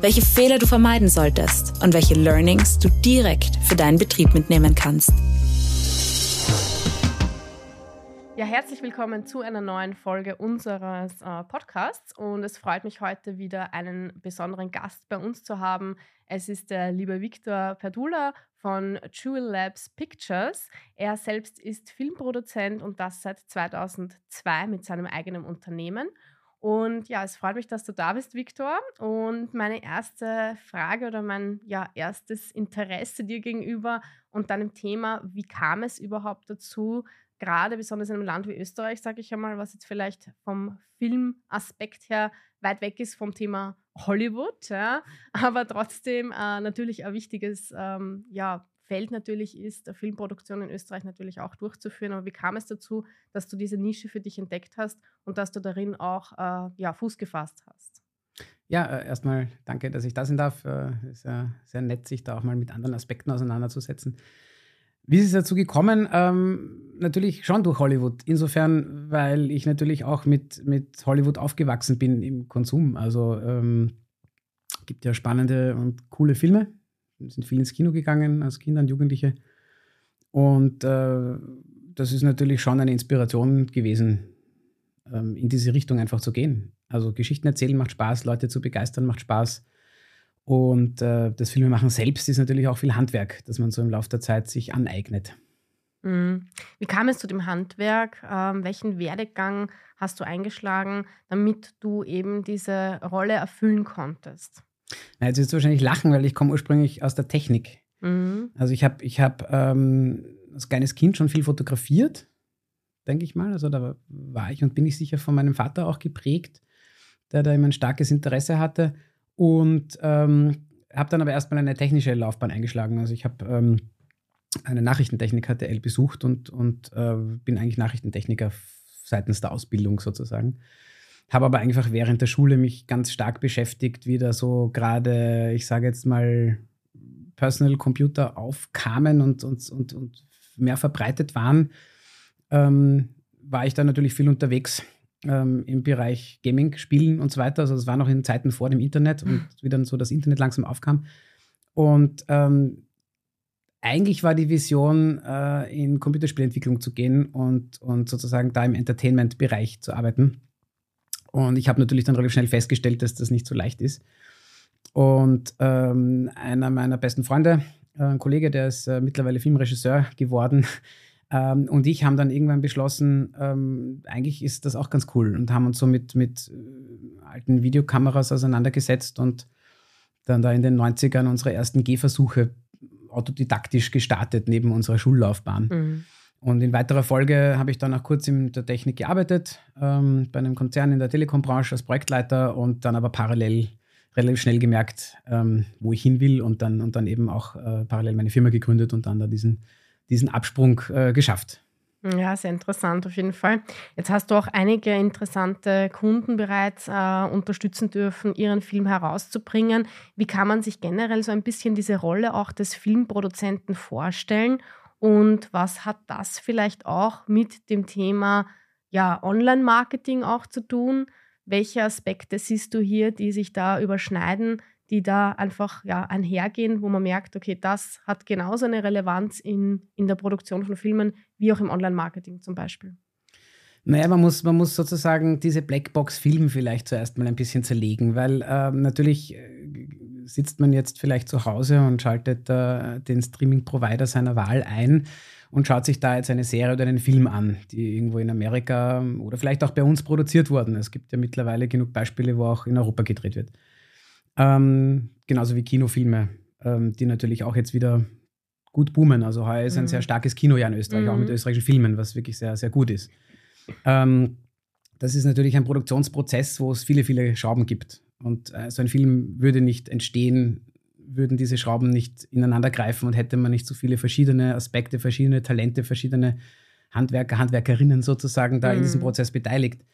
welche Fehler du vermeiden solltest und welche Learnings du direkt für deinen Betrieb mitnehmen kannst. Ja, herzlich willkommen zu einer neuen Folge unseres äh, Podcasts und es freut mich heute wieder einen besonderen Gast bei uns zu haben. Es ist der liebe Viktor Perdula von Jewel Labs Pictures. Er selbst ist Filmproduzent und das seit 2002 mit seinem eigenen Unternehmen. Und ja, es freut mich, dass du da bist, Viktor. Und meine erste Frage oder mein ja, erstes Interesse dir gegenüber und deinem Thema, wie kam es überhaupt dazu, gerade besonders in einem Land wie Österreich, sage ich einmal, was jetzt vielleicht vom Filmaspekt her weit weg ist vom Thema Hollywood, ja, aber trotzdem äh, natürlich ein wichtiges ähm, ja, Feld natürlich ist, Filmproduktion in Österreich natürlich auch durchzuführen. Aber wie kam es dazu, dass du diese Nische für dich entdeckt hast und dass du darin auch äh, ja, Fuß gefasst hast? Ja, äh, erstmal danke, dass ich da sein darf. Es äh, ist ja sehr nett, sich da auch mal mit anderen Aspekten auseinanderzusetzen. Wie ist es dazu gekommen? Ähm, natürlich schon durch Hollywood. Insofern, weil ich natürlich auch mit, mit Hollywood aufgewachsen bin im Konsum. Also ähm, gibt ja spannende und coole Filme. Sind viel ins Kino gegangen als Kinder und Jugendliche. Und äh, das ist natürlich schon eine Inspiration gewesen, ähm, in diese Richtung einfach zu gehen. Also Geschichten erzählen macht Spaß, Leute zu begeistern macht Spaß. Und äh, das Filmemachen selbst ist natürlich auch viel Handwerk, das man so im Laufe der Zeit sich aneignet. Mhm. Wie kam es zu dem Handwerk? Ähm, welchen Werdegang hast du eingeschlagen, damit du eben diese Rolle erfüllen konntest? Na, jetzt wirst du wahrscheinlich lachen, weil ich komme ursprünglich aus der Technik. Mhm. Also ich habe ich hab, ähm, als kleines Kind schon viel fotografiert, denke ich mal. Also da war ich und bin ich sicher von meinem Vater auch geprägt, der da immer ein starkes Interesse hatte. Und ähm, habe dann aber erstmal eine technische Laufbahn eingeschlagen. Also ich habe ähm, eine Nachrichtentechnik HTL besucht und, und äh, bin eigentlich Nachrichtentechniker seitens der Ausbildung sozusagen. Habe aber einfach während der Schule mich ganz stark beschäftigt, wie da so gerade, ich sage jetzt mal, Personal Computer aufkamen und, und, und, und mehr verbreitet waren, ähm, war ich da natürlich viel unterwegs ähm, im Bereich Gaming, Spielen und so weiter. Also das war noch in Zeiten vor dem Internet und wie dann so das Internet langsam aufkam. Und ähm, eigentlich war die Vision, äh, in Computerspielentwicklung zu gehen und, und sozusagen da im Entertainment-Bereich zu arbeiten. Und ich habe natürlich dann relativ schnell festgestellt, dass das nicht so leicht ist. Und ähm, einer meiner besten Freunde, äh, ein Kollege, der ist äh, mittlerweile Filmregisseur geworden, ähm, und ich haben dann irgendwann beschlossen, ähm, eigentlich ist das auch ganz cool und haben uns so mit, mit äh, alten Videokameras auseinandergesetzt und dann da in den 90ern unsere ersten Gehversuche autodidaktisch gestartet neben unserer Schullaufbahn. Mhm. Und in weiterer Folge habe ich dann auch kurz in der Technik gearbeitet, ähm, bei einem Konzern in der Telekom-Branche als Projektleiter und dann aber parallel relativ schnell gemerkt, ähm, wo ich hin will und dann, und dann eben auch äh, parallel meine Firma gegründet und dann da diesen diesen Absprung äh, geschafft. Ja, sehr interessant auf jeden Fall. Jetzt hast du auch einige interessante Kunden bereits äh, unterstützen dürfen, ihren Film herauszubringen. Wie kann man sich generell so ein bisschen diese Rolle auch des Filmproduzenten vorstellen? Und was hat das vielleicht auch mit dem Thema ja, Online-Marketing auch zu tun? Welche Aspekte siehst du hier, die sich da überschneiden? die da einfach ja, einhergehen, wo man merkt, okay, das hat genauso eine Relevanz in, in der Produktion von Filmen wie auch im Online-Marketing zum Beispiel. Naja, man muss, man muss sozusagen diese Blackbox-Film vielleicht zuerst mal ein bisschen zerlegen, weil äh, natürlich äh, sitzt man jetzt vielleicht zu Hause und schaltet äh, den Streaming-Provider seiner Wahl ein und schaut sich da jetzt eine Serie oder einen Film an, die irgendwo in Amerika oder vielleicht auch bei uns produziert wurden. Es gibt ja mittlerweile genug Beispiele, wo auch in Europa gedreht wird. Ähm, genauso wie Kinofilme, ähm, die natürlich auch jetzt wieder gut boomen. Also heuer ist ein mhm. sehr starkes Kinojahr in Österreich, mhm. auch mit mhm. österreichischen Filmen, was wirklich sehr, sehr gut ist. Ähm, das ist natürlich ein Produktionsprozess, wo es viele, viele Schrauben gibt. Und äh, so ein Film würde nicht entstehen, würden diese Schrauben nicht ineinander greifen und hätte man nicht so viele verschiedene Aspekte, verschiedene Talente, verschiedene Handwerker, Handwerkerinnen sozusagen da mhm. in diesem mhm. Prozess beteiligt.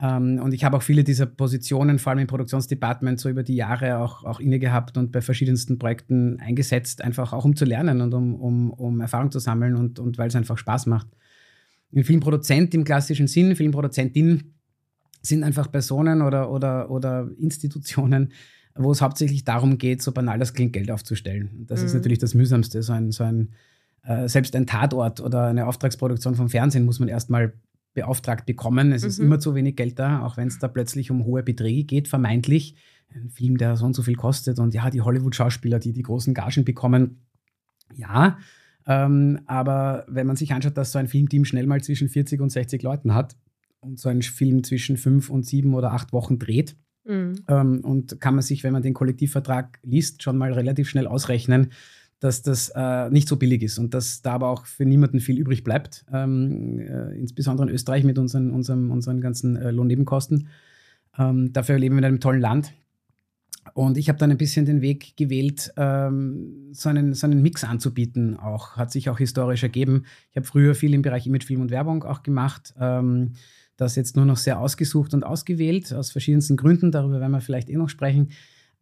Ähm, und ich habe auch viele dieser Positionen, vor allem im Produktionsdepartement, so über die Jahre auch, auch inne gehabt und bei verschiedensten Projekten eingesetzt, einfach auch um zu lernen und um, um, um Erfahrung zu sammeln und, und weil es einfach Spaß macht. Ein Filmproduzent im klassischen Sinn, Filmproduzentin sind einfach Personen oder, oder, oder Institutionen, wo es hauptsächlich darum geht, so banal das klingt, Geld aufzustellen. das mhm. ist natürlich das Mühsamste. So ein, so ein äh, selbst ein Tatort oder eine Auftragsproduktion vom Fernsehen muss man erstmal beauftragt bekommen. Es mhm. ist immer zu wenig Geld da, auch wenn es da plötzlich um hohe Beträge geht, vermeintlich. Ein Film, der so und so viel kostet und ja, die Hollywood-Schauspieler, die die großen Gagen bekommen. Ja, ähm, aber wenn man sich anschaut, dass so ein Filmteam schnell mal zwischen 40 und 60 Leuten hat und so ein Film zwischen fünf und sieben oder acht Wochen dreht, mhm. ähm, und kann man sich, wenn man den Kollektivvertrag liest, schon mal relativ schnell ausrechnen, dass das äh, nicht so billig ist und dass da aber auch für niemanden viel übrig bleibt, ähm, äh, insbesondere in Österreich mit unseren, unseren, unseren ganzen äh, Lohnnebenkosten. Ähm, dafür leben wir in einem tollen Land. Und ich habe dann ein bisschen den Weg gewählt, ähm, so, einen, so einen Mix anzubieten. Auch hat sich auch historisch ergeben. Ich habe früher viel im Bereich Image, Film und Werbung auch gemacht. Ähm, das jetzt nur noch sehr ausgesucht und ausgewählt, aus verschiedensten Gründen. Darüber werden wir vielleicht eh noch sprechen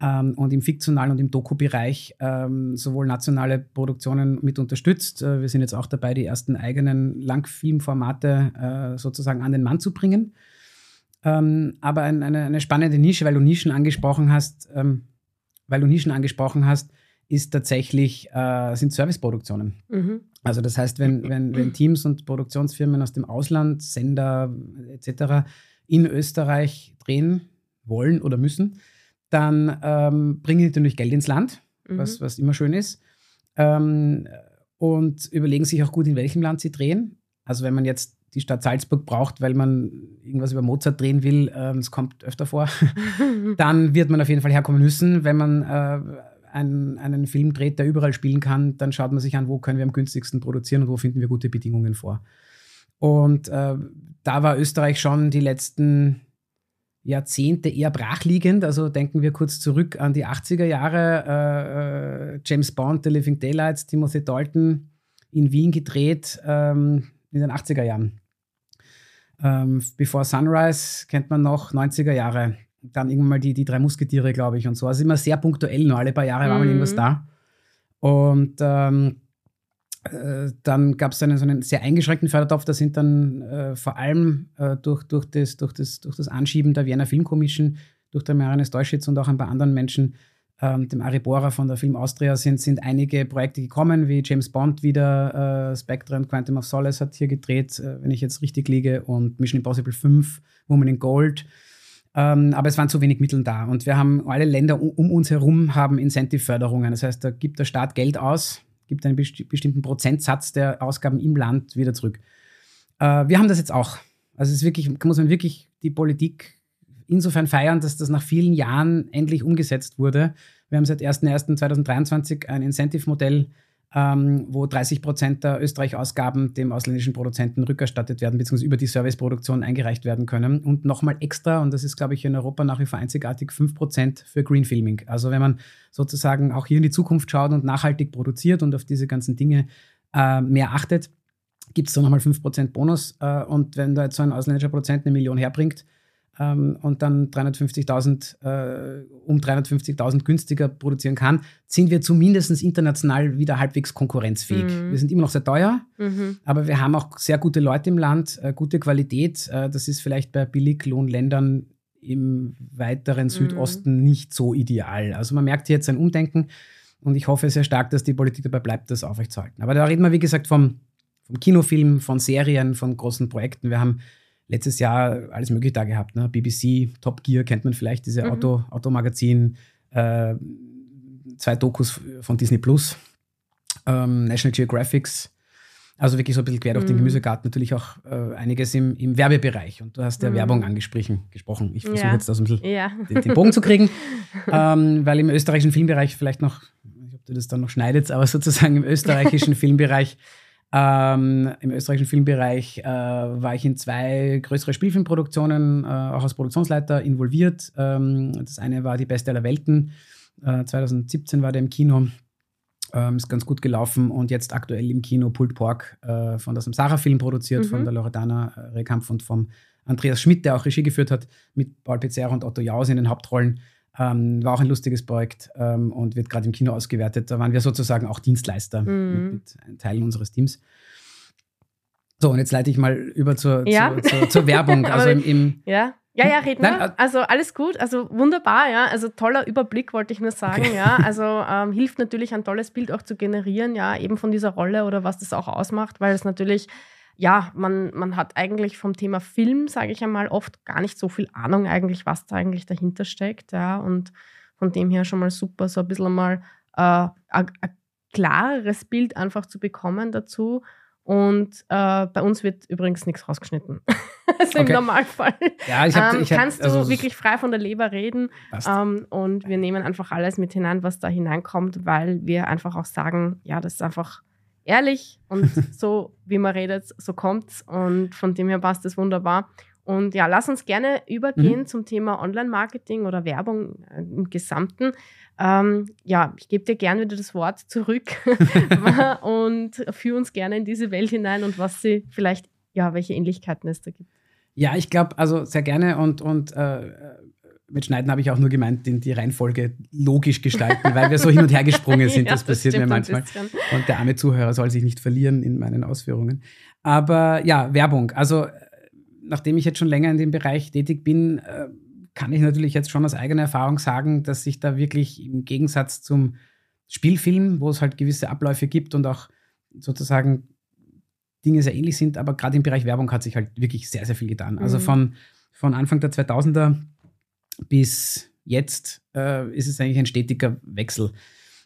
ähm, und im fiktionalen und im Doku-Bereich ähm, sowohl nationale Produktionen mit unterstützt. Äh, wir sind jetzt auch dabei, die ersten eigenen Langfilmformate äh, sozusagen an den Mann zu bringen. Ähm, aber ein, eine, eine, spannende Nische, weil du Nischen angesprochen hast, ähm, weil du Nischen angesprochen hast, ist tatsächlich, äh, sind Serviceproduktionen. Mhm. Also das heißt, wenn, wenn, wenn Teams und Produktionsfirmen aus dem Ausland, Sender etc. in Österreich drehen wollen oder müssen, dann ähm, bringen die natürlich Geld ins Land, mhm. was, was immer schön ist. Ähm, und überlegen sich auch gut, in welchem Land sie drehen. Also wenn man jetzt die Stadt Salzburg braucht, weil man irgendwas über Mozart drehen will, ähm, es kommt öfter vor, dann wird man auf jeden Fall herkommen müssen. Wenn man äh, einen, einen Film dreht, der überall spielen kann, dann schaut man sich an, wo können wir am günstigsten produzieren und wo finden wir gute Bedingungen vor. Und äh, da war Österreich schon die letzten Jahrzehnte eher brachliegend. Also denken wir kurz zurück an die 80er Jahre. Äh, äh, James Bond, The Living Daylights, Timothy Dalton in Wien gedreht ähm, in den 80er Jahren. Ähm, Before Sunrise kennt man noch 90er Jahre. Dann irgendwann mal die, die drei Musketiere, glaube ich, und so. Also immer sehr punktuell, nur alle paar Jahre war mal irgendwas mhm. da. Und ähm, äh, dann gab es einen, so einen sehr eingeschränkten Fördertopf. Da sind dann äh, vor allem äh, durch, durch, das, durch, das, durch das Anschieben der Wiener Film Commission, durch den Marianne Steuschitz und auch ein paar anderen Menschen, ähm, dem Ari Bohrer von der Film Austria, sind, sind einige Projekte gekommen, wie James Bond wieder, äh, Spectre und Quantum of Solace hat hier gedreht, äh, wenn ich jetzt richtig liege, und Mission Impossible 5, Woman in Gold. Ähm, aber es waren zu wenig Mittel da. Und wir haben alle Länder um, um uns herum haben Incentive-Förderungen. Das heißt, da gibt der Staat Geld aus gibt einen besti bestimmten Prozentsatz der Ausgaben im Land wieder zurück. Äh, wir haben das jetzt auch. Also es ist wirklich, muss man wirklich die Politik insofern feiern, dass das nach vielen Jahren endlich umgesetzt wurde. Wir haben seit 01.01.2023 ein Incentive-Modell ähm, wo 30 Prozent der Österreich-Ausgaben dem ausländischen Produzenten rückerstattet werden, beziehungsweise über die Serviceproduktion eingereicht werden können. Und nochmal extra, und das ist, glaube ich, in Europa nach wie vor einzigartig, 5 Prozent für Greenfilming. Also wenn man sozusagen auch hier in die Zukunft schaut und nachhaltig produziert und auf diese ganzen Dinge äh, mehr achtet, gibt es da nochmal 5% Bonus. Äh, und wenn da jetzt so ein ausländischer Produzent eine Million herbringt, ähm, und dann 350.000 äh, um 350.000 günstiger produzieren kann, sind wir zumindest international wieder halbwegs konkurrenzfähig. Mhm. Wir sind immer noch sehr teuer, mhm. aber wir haben auch sehr gute Leute im Land, äh, gute Qualität. Äh, das ist vielleicht bei Billiglohnländern im weiteren mhm. Südosten nicht so ideal. Also man merkt jetzt ein Umdenken und ich hoffe sehr stark, dass die Politik dabei bleibt, das aufrechtzuerhalten. Aber da reden wir, wie gesagt, vom, vom Kinofilm, von Serien, von großen Projekten. Wir haben letztes Jahr alles Mögliche da gehabt. Ne? BBC, Top Gear kennt man vielleicht, diese mhm. Auto, Automagazin, äh, zwei Dokus von Disney Plus, ähm, National Geographics. Also wirklich so ein bisschen quer durch mhm. den Gemüsegarten, natürlich auch äh, einiges im, im Werbebereich. Und du hast ja mhm. Werbung angesprochen. Gesprochen. Ich versuche ja. jetzt da so ein bisschen ja. den, den, Bogen zu kriegen, ähm, weil im österreichischen Filmbereich vielleicht noch, ich weiß nicht, ob du das dann noch schneidest, aber sozusagen im österreichischen Filmbereich ähm, Im österreichischen Filmbereich äh, war ich in zwei größere Spielfilmproduktionen, äh, auch als Produktionsleiter involviert. Ähm, das eine war Die Beste aller Welten. Äh, 2017 war der im Kino. Ähm, ist ganz gut gelaufen und jetzt aktuell im Kino Pulled Pork äh, von das Samsara-Film produziert, mhm. von der Loredana äh, Rehkampf und vom Andreas Schmidt, der auch Regie geführt hat, mit Paul Pizzerra und Otto Jaus in den Hauptrollen. Ähm, war auch ein lustiges Projekt ähm, und wird gerade im Kino ausgewertet. Da waren wir sozusagen auch Dienstleister mhm. mit, mit einem Teil unseres Teams. So, und jetzt leite ich mal über zur, ja. zur, zur, zur Werbung. Also im, im ja. Ja, ja, red Nein, Also alles gut, also wunderbar, ja. Also toller Überblick wollte ich nur sagen, okay. ja. Also ähm, hilft natürlich ein tolles Bild auch zu generieren, ja, eben von dieser Rolle oder was das auch ausmacht, weil es natürlich, ja, man, man hat eigentlich vom Thema Film, sage ich einmal, oft gar nicht so viel Ahnung eigentlich, was da eigentlich dahinter steckt, ja. Und von dem her schon mal super, so ein bisschen mal äh, ein klareres Bild einfach zu bekommen dazu. Und äh, bei uns wird übrigens nichts rausgeschnitten. also okay. im Normalfall. Ja, ich hab, ähm, ich hab, kannst also du wirklich frei von der Leber reden. Ähm, und wir nehmen einfach alles mit hinein, was da hineinkommt, weil wir einfach auch sagen, ja, das ist einfach ehrlich und so, wie man redet, so kommt's. Und von dem her passt das wunderbar. Und ja, lass uns gerne übergehen mhm. zum Thema Online-Marketing oder Werbung äh, im Gesamten. Ähm, ja, ich gebe dir gerne wieder das Wort zurück und führe uns gerne in diese Welt hinein und was sie vielleicht, ja, welche Ähnlichkeiten es da gibt. Ja, ich glaube, also sehr gerne und, und äh, mit Schneiden habe ich auch nur gemeint, die, die Reihenfolge logisch gestalten, weil wir so hin und her gesprungen sind. ja, das, das passiert mir manchmal. Und der arme Zuhörer soll sich nicht verlieren in meinen Ausführungen. Aber ja, Werbung. Also, nachdem ich jetzt schon länger in dem Bereich tätig bin, äh, kann ich natürlich jetzt schon aus eigener Erfahrung sagen, dass sich da wirklich im Gegensatz zum Spielfilm, wo es halt gewisse Abläufe gibt und auch sozusagen Dinge sehr ähnlich sind, aber gerade im Bereich Werbung hat sich halt wirklich sehr, sehr viel getan. Also mhm. Also von, von Anfang der 2000er bis jetzt äh, ist es eigentlich ein stetiger Wechsel.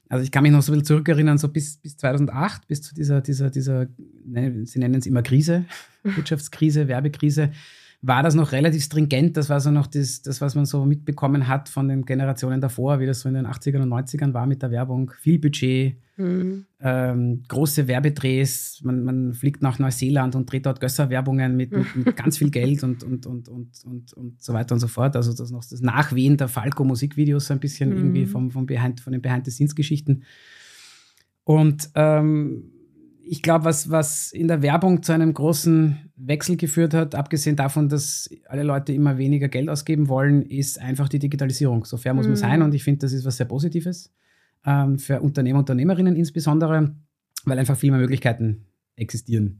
Also ich kann mich noch so ein bisschen zurückerinnern, so bis, bis 2008, bis zu dieser, dieser, dieser, ne, sie nennen es immer Krise, Wirtschaftskrise, Werbekrise war das noch relativ stringent. Das war so noch das, das, was man so mitbekommen hat von den Generationen davor, wie das so in den 80ern und 90ern war mit der Werbung. Viel Budget, mhm. ähm, große Werbedrehs. Man, man, fliegt nach Neuseeland und dreht dort Gösser-Werbungen mit, mit, mit, ganz viel Geld und, und, und, und, und, und so weiter und so fort. Also das noch das Nachwehen der Falco-Musikvideos so ein bisschen mhm. irgendwie vom, vom Behind, von den Behind-the-Scenes-Geschichten. Und ähm, ich glaube, was, was in der Werbung zu einem großen Wechsel geführt hat, abgesehen davon, dass alle Leute immer weniger Geld ausgeben wollen, ist einfach die Digitalisierung. So fair muss mhm. man sein und ich finde, das ist was sehr Positives ähm, für Unternehmer, und Unternehmerinnen insbesondere, weil einfach viel mehr Möglichkeiten existieren.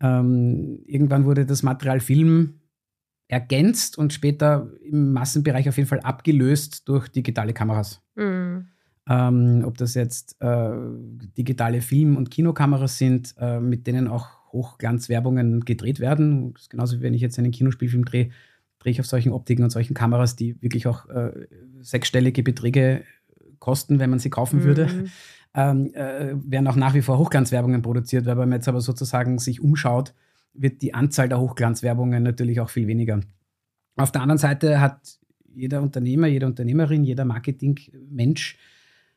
Ähm, irgendwann wurde das Material Film ergänzt und später im Massenbereich auf jeden Fall abgelöst durch digitale Kameras. Mhm. Ähm, ob das jetzt äh, digitale Film- und Kinokameras sind, äh, mit denen auch Hochglanzwerbungen gedreht werden. genauso wie wenn ich jetzt einen Kinospielfilm drehe, drehe ich auf solchen Optiken und solchen Kameras, die wirklich auch äh, sechsstellige Beträge kosten, wenn man sie kaufen mhm. würde. Ähm, äh, werden auch nach wie vor Hochglanzwerbungen produziert, weil wenn man jetzt aber sozusagen sich umschaut, wird die Anzahl der Hochglanzwerbungen natürlich auch viel weniger. Auf der anderen Seite hat jeder Unternehmer, jede Unternehmerin, jeder Marketingmensch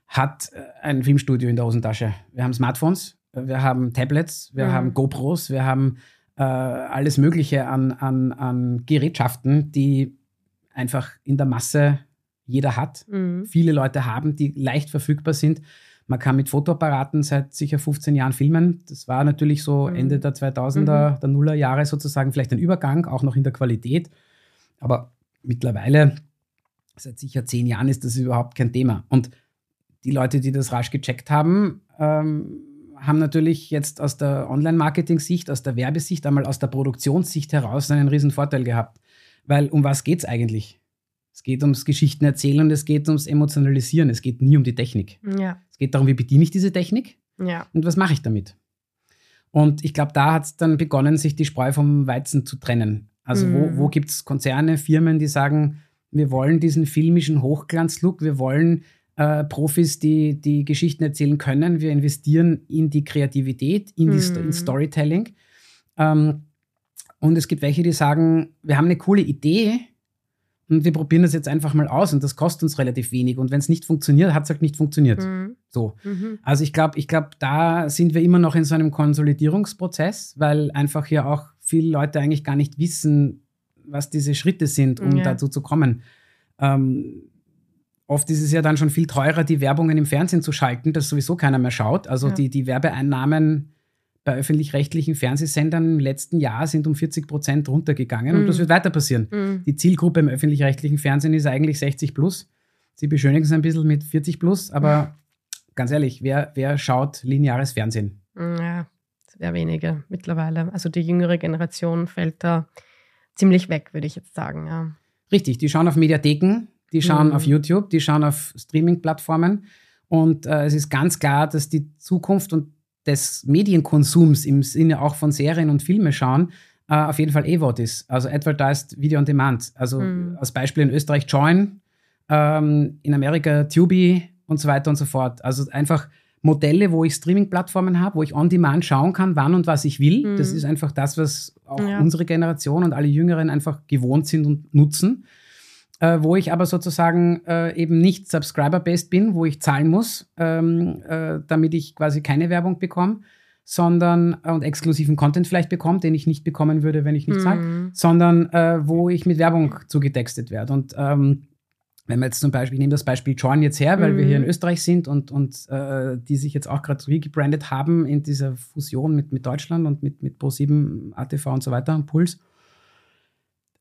hat äh, ein Filmstudio in der Hosentasche. Wir haben Smartphones, wir haben Tablets, wir mhm. haben GoPros, wir haben äh, alles Mögliche an, an, an Gerätschaften, die einfach in der Masse jeder hat, mhm. viele Leute haben, die leicht verfügbar sind. Man kann mit Fotoapparaten seit sicher 15 Jahren filmen. Das war natürlich so mhm. Ende der 2000er, mhm. der Nullerjahre sozusagen vielleicht ein Übergang, auch noch in der Qualität. Aber mittlerweile, seit sicher zehn Jahren, ist das überhaupt kein Thema. Und die Leute, die das rasch gecheckt haben, ähm, haben natürlich jetzt aus der Online-Marketing-Sicht, aus der Werbesicht, einmal aus der Produktionssicht heraus einen riesen Vorteil gehabt. Weil um was geht es eigentlich? Es geht ums Geschichten erzählen und es geht ums Emotionalisieren. Es geht nie um die Technik. Ja. Es geht darum, wie bediene ich diese Technik ja. und was mache ich damit. Und ich glaube, da hat es dann begonnen, sich die Spreu vom Weizen zu trennen. Also mhm. wo, wo gibt es Konzerne, Firmen, die sagen, wir wollen diesen filmischen Hochglanzlook, wir wollen äh, Profis, die die Geschichten erzählen können. Wir investieren in die Kreativität, in, die Sto in mhm. Storytelling. Ähm, und es gibt welche, die sagen, wir haben eine coole Idee und wir probieren das jetzt einfach mal aus und das kostet uns relativ wenig. Und wenn es nicht funktioniert, hat es halt nicht funktioniert. Mhm. So. Mhm. Also ich glaube, ich glaube, da sind wir immer noch in so einem Konsolidierungsprozess, weil einfach ja auch viele Leute eigentlich gar nicht wissen, was diese Schritte sind, um ja. dazu zu kommen. Ähm, oft ist es ja dann schon viel teurer, die Werbungen im Fernsehen zu schalten, dass sowieso keiner mehr schaut. Also ja. die, die Werbeeinnahmen bei öffentlich-rechtlichen Fernsehsendern im letzten Jahr sind um 40 Prozent runtergegangen mhm. und das wird weiter passieren. Mhm. Die Zielgruppe im öffentlich-rechtlichen Fernsehen ist eigentlich 60 plus. Sie beschönigen es ein bisschen mit 40 plus, aber ganz ehrlich, wer, wer schaut lineares Fernsehen? Ja, sehr wenige mittlerweile. Also die jüngere Generation fällt da ziemlich weg, würde ich jetzt sagen. Ja. Richtig, die schauen auf Mediatheken, die schauen mhm. auf YouTube, die schauen auf Streaming-Plattformen. Und äh, es ist ganz klar, dass die Zukunft und des Medienkonsums im Sinne auch von Serien und Filme schauen, äh, auf jeden Fall EVOD ist. Also Advertised Video on Demand. Also mhm. als Beispiel in Österreich Join, ähm, in Amerika Tubi und so weiter und so fort. Also einfach Modelle, wo ich Streaming-Plattformen habe, wo ich on demand schauen kann, wann und was ich will. Mhm. Das ist einfach das, was auch ja. unsere Generation und alle Jüngeren einfach gewohnt sind und nutzen. Äh, wo ich aber sozusagen äh, eben nicht subscriber-based bin, wo ich zahlen muss, ähm, äh, damit ich quasi keine Werbung bekomme, sondern äh, und exklusiven Content vielleicht bekomme, den ich nicht bekommen würde, wenn ich nicht mhm. zahle, sondern äh, wo ich mit Werbung zugetextet werde. Und ähm, wenn wir jetzt zum Beispiel, ich nehme das Beispiel Join jetzt her, weil mhm. wir hier in mhm. Österreich sind und, und äh, die sich jetzt auch gerade regebrandet haben in dieser Fusion mit, mit Deutschland und mit, mit Pro7, ATV und so weiter und Puls.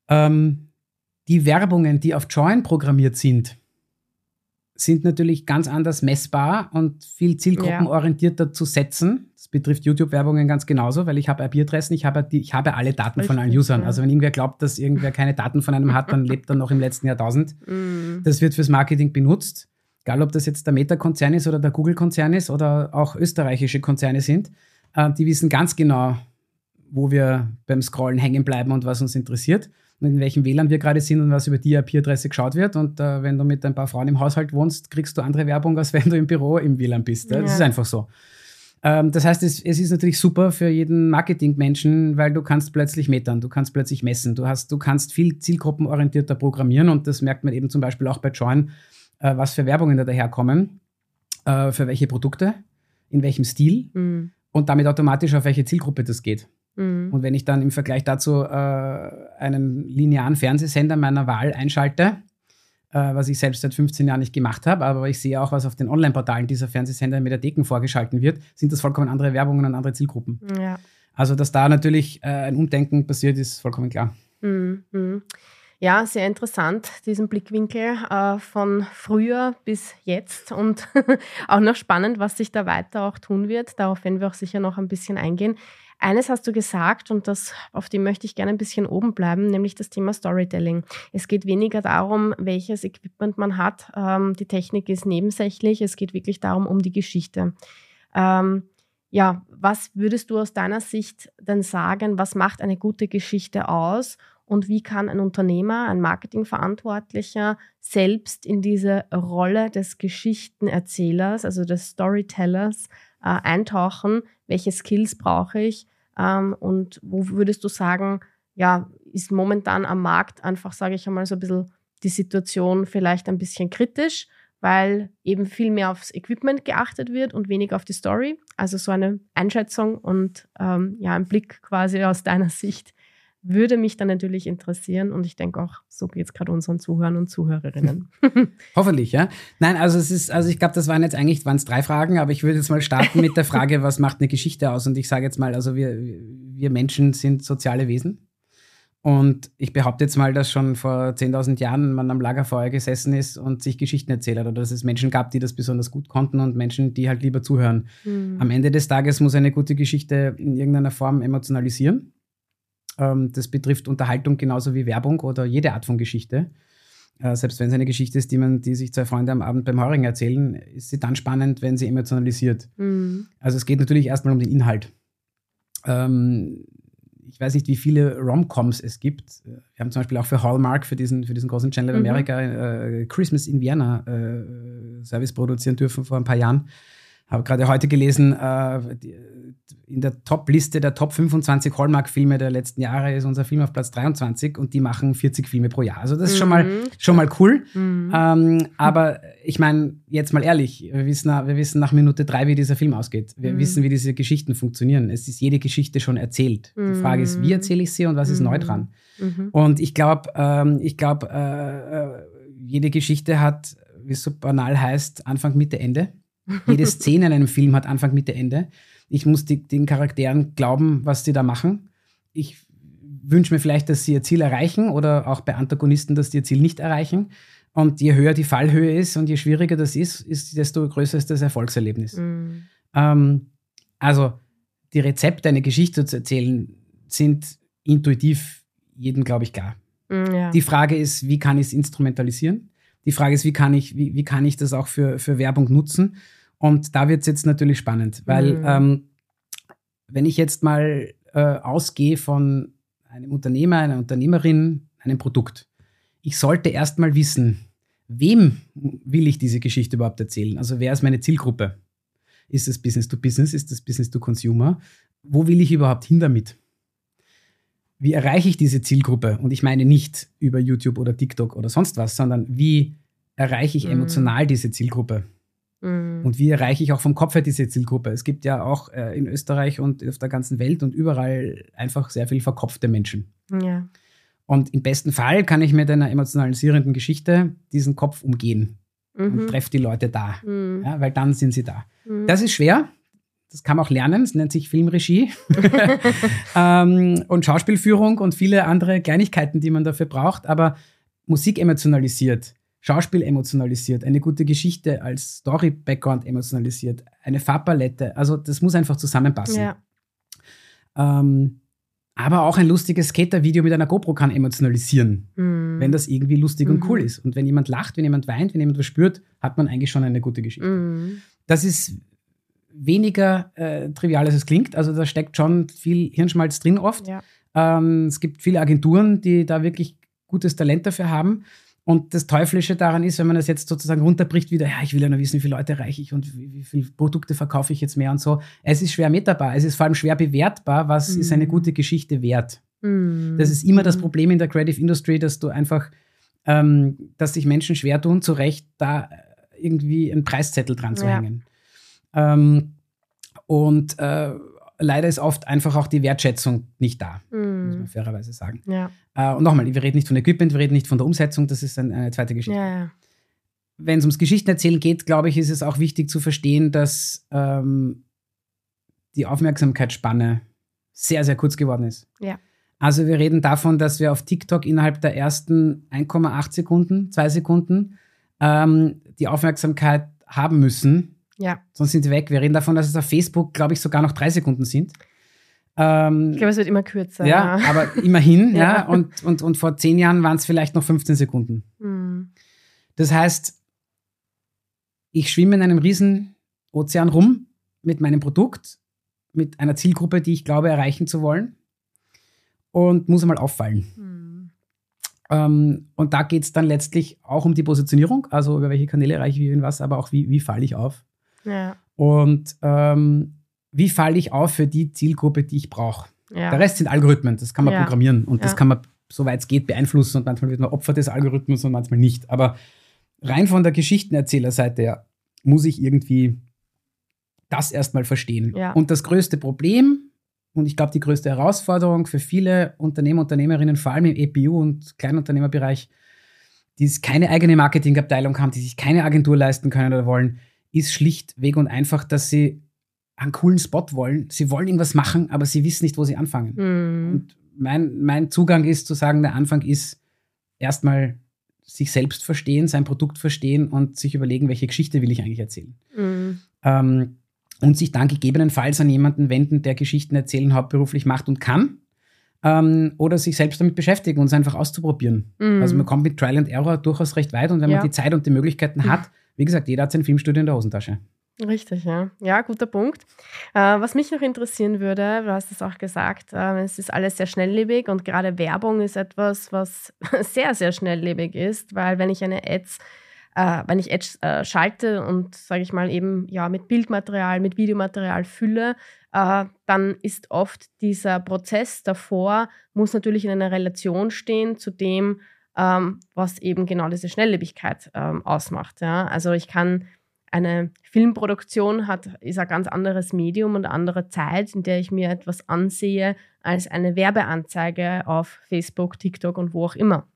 Ähm, die Werbungen, die auf Join programmiert sind, sind natürlich ganz anders messbar und viel zielgruppenorientierter zu setzen. Das betrifft YouTube-Werbungen ganz genauso, weil ich habe IP-Adressen, ich habe, ich habe alle Daten Richtig, von allen Usern. Ja. Also wenn irgendwer glaubt, dass irgendwer keine Daten von einem hat, dann lebt er noch im letzten Jahrtausend. Mm. Das wird fürs Marketing benutzt. Egal, ob das jetzt der Meta-Konzern ist oder der Google-Konzern ist oder auch österreichische Konzerne sind. Äh, die wissen ganz genau, wo wir beim Scrollen hängen bleiben und was uns interessiert und in welchem WLAN wir gerade sind und was über die IP-Adresse geschaut wird. Und äh, wenn du mit ein paar Frauen im Haushalt wohnst, kriegst du andere Werbung, als wenn du im Büro im WLAN bist. Ja. Das ist einfach so. Ähm, das heißt, es, es, ist natürlich super für jeden Marketingmenschen, weil du kannst plötzlich mettern, du kannst plötzlich messen, du, hast, du kannst viel zielgruppenorientierter programmieren und das merkt man eben zum Beispiel auch bei Join, äh, was für Werbungen da daherkommen, äh, für welche Produkte, in welchem Stil mhm. und damit automatisch auf welche Zielgruppe das geht. Mhm. Und wenn ich dann im Vergleich dazu äh, einen linearen Fernsehsender meiner Wahl einschalte, äh, was ich selbst seit 15 Jahren nicht gemacht habe, aber ich sehe auch, was auf den Online-Portalen dieser Fernsehsender mit der Decken vorgeschalten wird, sind das vollkommen andere Werbungen und andere Zielgruppen. Ja. Also, dass da natürlich äh, ein Umdenken passiert, ist vollkommen klar. Mhm. Ja, sehr interessant, diesen Blickwinkel äh, von früher bis jetzt und auch noch spannend, was sich da weiter auch tun wird. Darauf werden wir auch sicher noch ein bisschen eingehen. Eines hast du gesagt und das, auf dem möchte ich gerne ein bisschen oben bleiben, nämlich das Thema Storytelling. Es geht weniger darum, welches Equipment man hat. Ähm, die Technik ist nebensächlich. Es geht wirklich darum, um die Geschichte. Ähm, ja, was würdest du aus deiner Sicht denn sagen? Was macht eine gute Geschichte aus? Und wie kann ein Unternehmer, ein Marketingverantwortlicher selbst in diese Rolle des Geschichtenerzählers, also des Storytellers, äh, eintauchen, welche Skills brauche ich? Ähm, und wo würdest du sagen, ja, ist momentan am Markt einfach, sage ich einmal, so ein bisschen die Situation vielleicht ein bisschen kritisch, weil eben viel mehr aufs Equipment geachtet wird und weniger auf die Story. Also so eine Einschätzung und ähm, ja, ein Blick quasi aus deiner Sicht würde mich dann natürlich interessieren und ich denke auch, so geht es gerade unseren Zuhörern und Zuhörerinnen. Hoffentlich, ja. Nein, also es ist, also ich glaube, das waren jetzt eigentlich, waren es drei Fragen, aber ich würde jetzt mal starten mit der Frage, was macht eine Geschichte aus? Und ich sage jetzt mal, also wir, wir Menschen sind soziale Wesen. Und ich behaupte jetzt mal, dass schon vor 10.000 Jahren man am Lagerfeuer gesessen ist und sich Geschichten erzählt hat oder dass es Menschen gab, die das besonders gut konnten und Menschen, die halt lieber zuhören. Mhm. Am Ende des Tages muss eine gute Geschichte in irgendeiner Form emotionalisieren. Ähm, das betrifft Unterhaltung genauso wie Werbung oder jede Art von Geschichte. Äh, selbst wenn es eine Geschichte ist, die, man, die sich zwei Freunde am Abend beim Heurigen erzählen, ist sie dann spannend, wenn sie emotionalisiert. Mhm. Also es geht natürlich erstmal um den Inhalt. Ähm, ich weiß nicht, wie viele Rom-Coms es gibt. Wir haben zum Beispiel auch für Hallmark, für diesen, für diesen großen Channel mhm. Amerika, äh, Christmas in Vienna äh, Service produzieren dürfen vor ein paar Jahren. Habe gerade heute gelesen, äh, in der Top-Liste der Top 25 Hallmark-Filme der letzten Jahre ist unser Film auf Platz 23 und die machen 40 Filme pro Jahr. Also das ist mhm. schon, mal, mhm. schon mal cool. Mhm. Ähm, aber ich meine, jetzt mal ehrlich, wir wissen, wir wissen nach Minute drei, wie dieser Film ausgeht. Wir mhm. wissen, wie diese Geschichten funktionieren. Es ist jede Geschichte schon erzählt. Die Frage ist, wie mhm. erzähle ich sie und was ist neu dran? Mhm. Und ich glaube, ähm, ich glaube, äh, äh, jede Geschichte hat wie es so banal heißt, Anfang, Mitte, Ende. Jede Szene in einem Film hat Anfang, Mitte, Ende. Ich muss die, den Charakteren glauben, was sie da machen. Ich wünsche mir vielleicht, dass sie ihr Ziel erreichen oder auch bei Antagonisten, dass die ihr Ziel nicht erreichen. Und je höher die Fallhöhe ist und je schwieriger das ist, ist desto größer ist das Erfolgserlebnis. Mhm. Ähm, also die Rezepte, eine Geschichte zu erzählen, sind intuitiv jedem, glaube ich, klar. Mhm, ja. Die Frage ist, wie kann ich es instrumentalisieren? Die Frage ist, wie kann ich, wie, wie kann ich das auch für, für Werbung nutzen? Und da wird es jetzt natürlich spannend, weil mhm. ähm, wenn ich jetzt mal äh, ausgehe von einem Unternehmer, einer Unternehmerin, einem Produkt, ich sollte erst mal wissen, wem will ich diese Geschichte überhaupt erzählen? Also wer ist meine Zielgruppe? Ist es Business to Business? Ist es Business to Consumer? Wo will ich überhaupt hin damit? Wie erreiche ich diese Zielgruppe? Und ich meine nicht über YouTube oder TikTok oder sonst was, sondern wie erreiche ich mhm. emotional diese Zielgruppe? Mhm. Und wie erreiche ich auch vom Kopf her diese Zielgruppe? Es gibt ja auch äh, in Österreich und auf der ganzen Welt und überall einfach sehr viel verkopfte Menschen. Ja. Und im besten Fall kann ich mit einer emotionalisierenden Geschichte diesen Kopf umgehen mhm. und treffe die Leute da, mhm. ja, weil dann sind sie da. Mhm. Das ist schwer. Das kann man auch lernen. Es nennt sich Filmregie ähm, und Schauspielführung und viele andere Kleinigkeiten, die man dafür braucht. Aber Musik emotionalisiert, Schauspiel emotionalisiert, eine gute Geschichte als Story-Background emotionalisiert, eine Farbpalette. Also das muss einfach zusammenpassen. Ja. Ähm, aber auch ein lustiges Skater-Video mit einer GoPro kann emotionalisieren, mm. wenn das irgendwie lustig mm und cool mhm. ist. Und wenn jemand lacht, wenn jemand weint, wenn jemand was spürt, hat man eigentlich schon eine gute Geschichte. Mm. Das ist weniger äh, trivial, als es klingt. Also da steckt schon viel Hirnschmalz drin oft. Ja. Ähm, es gibt viele Agenturen, die da wirklich gutes Talent dafür haben. Und das Teuflische daran ist, wenn man das jetzt sozusagen runterbricht, wieder, ja, ich will ja nur wissen, wie viele Leute erreiche ich und wie, wie viele Produkte verkaufe ich jetzt mehr und so. Es ist schwer metterbar, es ist vor allem schwer bewertbar, was mhm. ist eine gute Geschichte wert. Mhm. Das ist immer das Problem in der Creative Industry, dass du einfach, ähm, dass sich Menschen schwer tun, zu Recht da irgendwie einen Preiszettel dran zu ja. hängen. Ähm, und äh, leider ist oft einfach auch die Wertschätzung nicht da, mm. muss man fairerweise sagen. Ja. Äh, und nochmal, wir reden nicht von Equipment, wir reden nicht von der Umsetzung, das ist ein, eine zweite Geschichte. Ja, ja. Wenn es ums Geschichtenerzählen geht, glaube ich, ist es auch wichtig zu verstehen, dass ähm, die Aufmerksamkeitsspanne sehr, sehr kurz geworden ist. Ja. Also wir reden davon, dass wir auf TikTok innerhalb der ersten 1,8 Sekunden, zwei Sekunden ähm, die Aufmerksamkeit haben müssen, ja. Sonst sind sie weg. Wir reden davon, dass es auf Facebook, glaube ich, sogar noch drei Sekunden sind. Ähm, ich glaube, es wird immer kürzer. Ja, ja. aber immerhin, ja. ja. Und, und, und vor zehn Jahren waren es vielleicht noch 15 Sekunden. Mhm. Das heißt, ich schwimme in einem riesen Ozean rum mit meinem Produkt, mit einer Zielgruppe, die ich glaube erreichen zu wollen und muss einmal auffallen. Mhm. Ähm, und da geht es dann letztlich auch um die Positionierung, also über welche Kanäle erreiche ich wie was, aber auch wie, wie falle ich auf. Ja. Und ähm, wie falle ich auf für die Zielgruppe, die ich brauche? Ja. Der Rest sind Algorithmen, das kann man ja. programmieren und das kann man, soweit es geht, beeinflussen und manchmal wird man Opfer des Algorithmus und manchmal nicht. Aber rein von der Geschichtenerzählerseite her muss ich irgendwie das erstmal verstehen. Und das größte Problem und ich glaube, die größte Herausforderung für viele Unternehmer, Unternehmerinnen, vor allem im EPU und Kleinunternehmerbereich, die keine eigene Marketingabteilung haben, die sich keine Agentur leisten können oder wollen, ist schlichtweg und einfach, dass sie einen coolen Spot wollen. Sie wollen irgendwas machen, aber sie wissen nicht, wo sie anfangen. Mhm. Und mein, mein Zugang ist zu sagen, der Anfang ist erstmal sich selbst verstehen, sein Produkt verstehen und sich überlegen, welche Geschichte will ich eigentlich erzählen. Mhm. Ähm, und sich dann gegebenenfalls an jemanden wenden, der Geschichten erzählen hauptberuflich macht und kann. Ähm, oder sich selbst damit beschäftigen und es einfach auszuprobieren. Mhm. Also man kommt mit Trial and Error durchaus recht weit und wenn ja. man die Zeit und die Möglichkeiten hat, wie gesagt, jeder hat sein Filmstudio in der Hosentasche. Richtig, ja. Ja, guter Punkt. Äh, was mich noch interessieren würde, du hast es auch gesagt, äh, es ist alles sehr schnelllebig und gerade Werbung ist etwas, was sehr, sehr schnelllebig ist, weil wenn ich eine Ads, äh, wenn ich Ads äh, schalte und, sage ich mal, eben ja mit Bildmaterial, mit Videomaterial fülle, äh, dann ist oft dieser Prozess davor, muss natürlich in einer Relation stehen zu dem, ähm, was eben genau diese Schnelllebigkeit ähm, ausmacht. Ja? Also ich kann eine Filmproduktion hat, ist ein ganz anderes Medium und andere Zeit, in der ich mir etwas ansehe, als eine Werbeanzeige auf Facebook, TikTok und wo auch immer.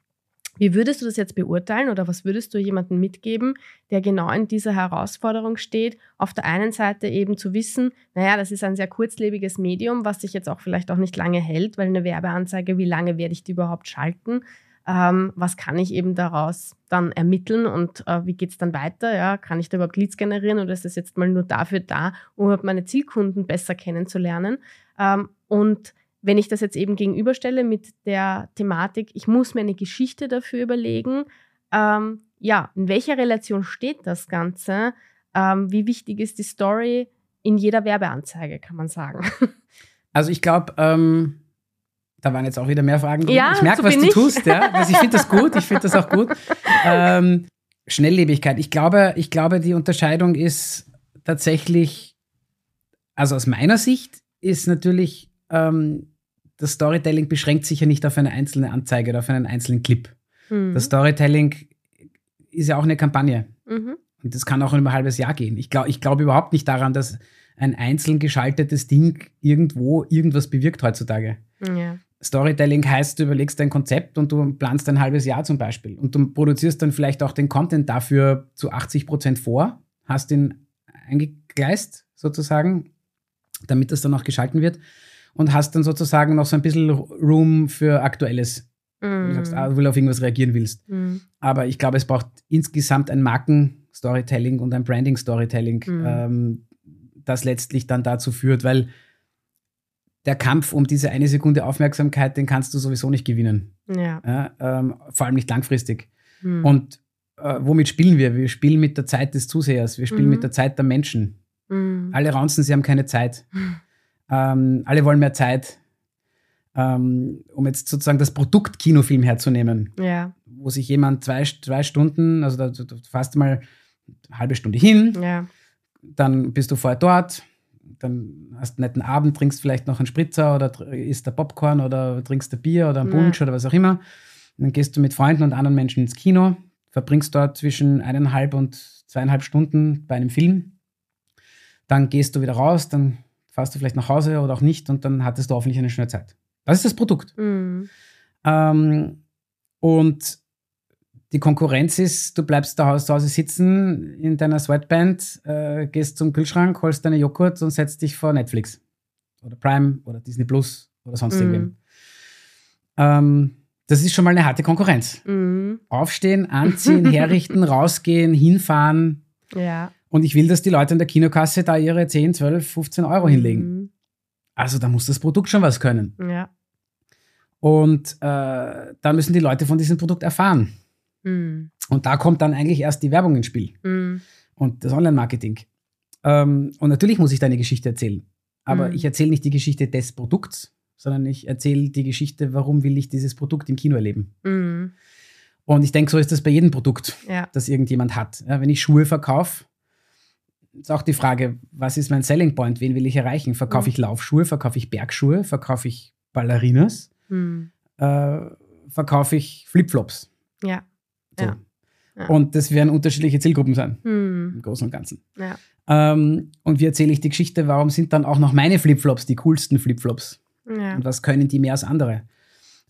Wie würdest du das jetzt beurteilen oder was würdest du jemandem mitgeben, der genau in dieser Herausforderung steht? Auf der einen Seite eben zu wissen, naja, das ist ein sehr kurzlebiges Medium, was sich jetzt auch vielleicht auch nicht lange hält, weil eine Werbeanzeige, wie lange werde ich die überhaupt schalten? Ähm, was kann ich eben daraus dann ermitteln und äh, wie geht es dann weiter? Ja, kann ich da überhaupt Leads generieren oder ist das jetzt mal nur dafür da, um meine Zielkunden besser kennenzulernen? Ähm, und wenn ich das jetzt eben gegenüberstelle mit der Thematik, ich muss mir eine Geschichte dafür überlegen, ähm, ja, in welcher Relation steht das Ganze? Ähm, wie wichtig ist die Story in jeder Werbeanzeige, kann man sagen? Also ich glaube, ähm, da waren jetzt auch wieder mehr Fragen drin. Ja, ich merke, so was du ich. tust. Ja. Also ich finde das gut, ich finde das auch gut. Ähm, Schnelllebigkeit. Ich glaube, ich glaube, die Unterscheidung ist tatsächlich, also aus meiner Sicht ist natürlich ähm, das Storytelling beschränkt sich ja nicht auf eine einzelne Anzeige oder auf einen einzelnen Clip. Mhm. Das Storytelling ist ja auch eine Kampagne. Mhm. Und das kann auch über ein halbes Jahr gehen. Ich glaube ich glaub überhaupt nicht daran, dass ein einzeln geschaltetes Ding irgendwo irgendwas bewirkt heutzutage. Ja. Storytelling heißt, du überlegst dein Konzept und du planst ein halbes Jahr zum Beispiel. Und du produzierst dann vielleicht auch den Content dafür zu 80 Prozent vor, hast ihn eingegleist sozusagen, damit das dann auch geschalten wird und hast dann sozusagen noch so ein bisschen Room für Aktuelles. Mm. Du sagst, ah, du will auf irgendwas reagieren willst. Mm. Aber ich glaube, es braucht insgesamt ein Marken-Storytelling und ein Branding-Storytelling, mm. ähm, das letztlich dann dazu führt, weil der Kampf um diese eine Sekunde Aufmerksamkeit, den kannst du sowieso nicht gewinnen. Ja. ja ähm, vor allem nicht langfristig. Mm. Und äh, womit spielen wir? Wir spielen mit der Zeit des Zusehers, wir spielen mm. mit der Zeit der Menschen. Mm. Alle raunzen, sie haben keine Zeit. Ähm, alle wollen mehr Zeit, ähm, um jetzt sozusagen das Produkt Kinofilm herzunehmen. Ja. Wo sich jemand zwei, zwei Stunden, also da, du fährst mal eine halbe Stunde hin, ja. dann bist du vorher dort, dann hast du einen netten Abend, trinkst vielleicht noch einen Spritzer oder isst der Popcorn oder trinkst ein Bier oder ein Punsch ja. oder was auch immer. Und dann gehst du mit Freunden und anderen Menschen ins Kino, verbringst dort zwischen eineinhalb und zweieinhalb Stunden bei einem Film. Dann gehst du wieder raus, dann fährst du vielleicht nach Hause oder auch nicht und dann hattest du hoffentlich eine schöne Zeit. Das ist das Produkt. Mhm. Ähm, und die Konkurrenz ist, du bleibst da zu Hause sitzen in deiner Sweatband, äh, gehst zum Kühlschrank, holst deine Joghurt und setzt dich vor Netflix oder Prime oder Disney Plus oder sonst mhm. irgendwem. Ähm, das ist schon mal eine harte Konkurrenz. Mhm. Aufstehen, anziehen, herrichten, rausgehen, hinfahren. Ja. Und ich will, dass die Leute an der Kinokasse da ihre 10, 12, 15 Euro hinlegen. Mhm. Also da muss das Produkt schon was können. Ja. Und äh, da müssen die Leute von diesem Produkt erfahren. Mhm. Und da kommt dann eigentlich erst die Werbung ins Spiel mhm. und das Online-Marketing. Ähm, und natürlich muss ich da eine Geschichte erzählen. Aber mhm. ich erzähle nicht die Geschichte des Produkts, sondern ich erzähle die Geschichte, warum will ich dieses Produkt im Kino erleben. Mhm. Und ich denke, so ist das bei jedem Produkt, ja. das irgendjemand hat. Ja, wenn ich Schuhe verkaufe, ist auch die Frage, was ist mein Selling Point? Wen will ich erreichen? Verkaufe mhm. ich Laufschuhe? Verkaufe ich Bergschuhe? Verkaufe ich Ballerinas? Äh, verkaufe ich Flipflops? Ja. So. ja. ja. Und das werden unterschiedliche Zielgruppen sein, mhm. im Großen und Ganzen. Ja. Ähm, und wie erzähle ich die Geschichte? Warum sind dann auch noch meine Flipflops die coolsten Flipflops? Ja. Und was können die mehr als andere?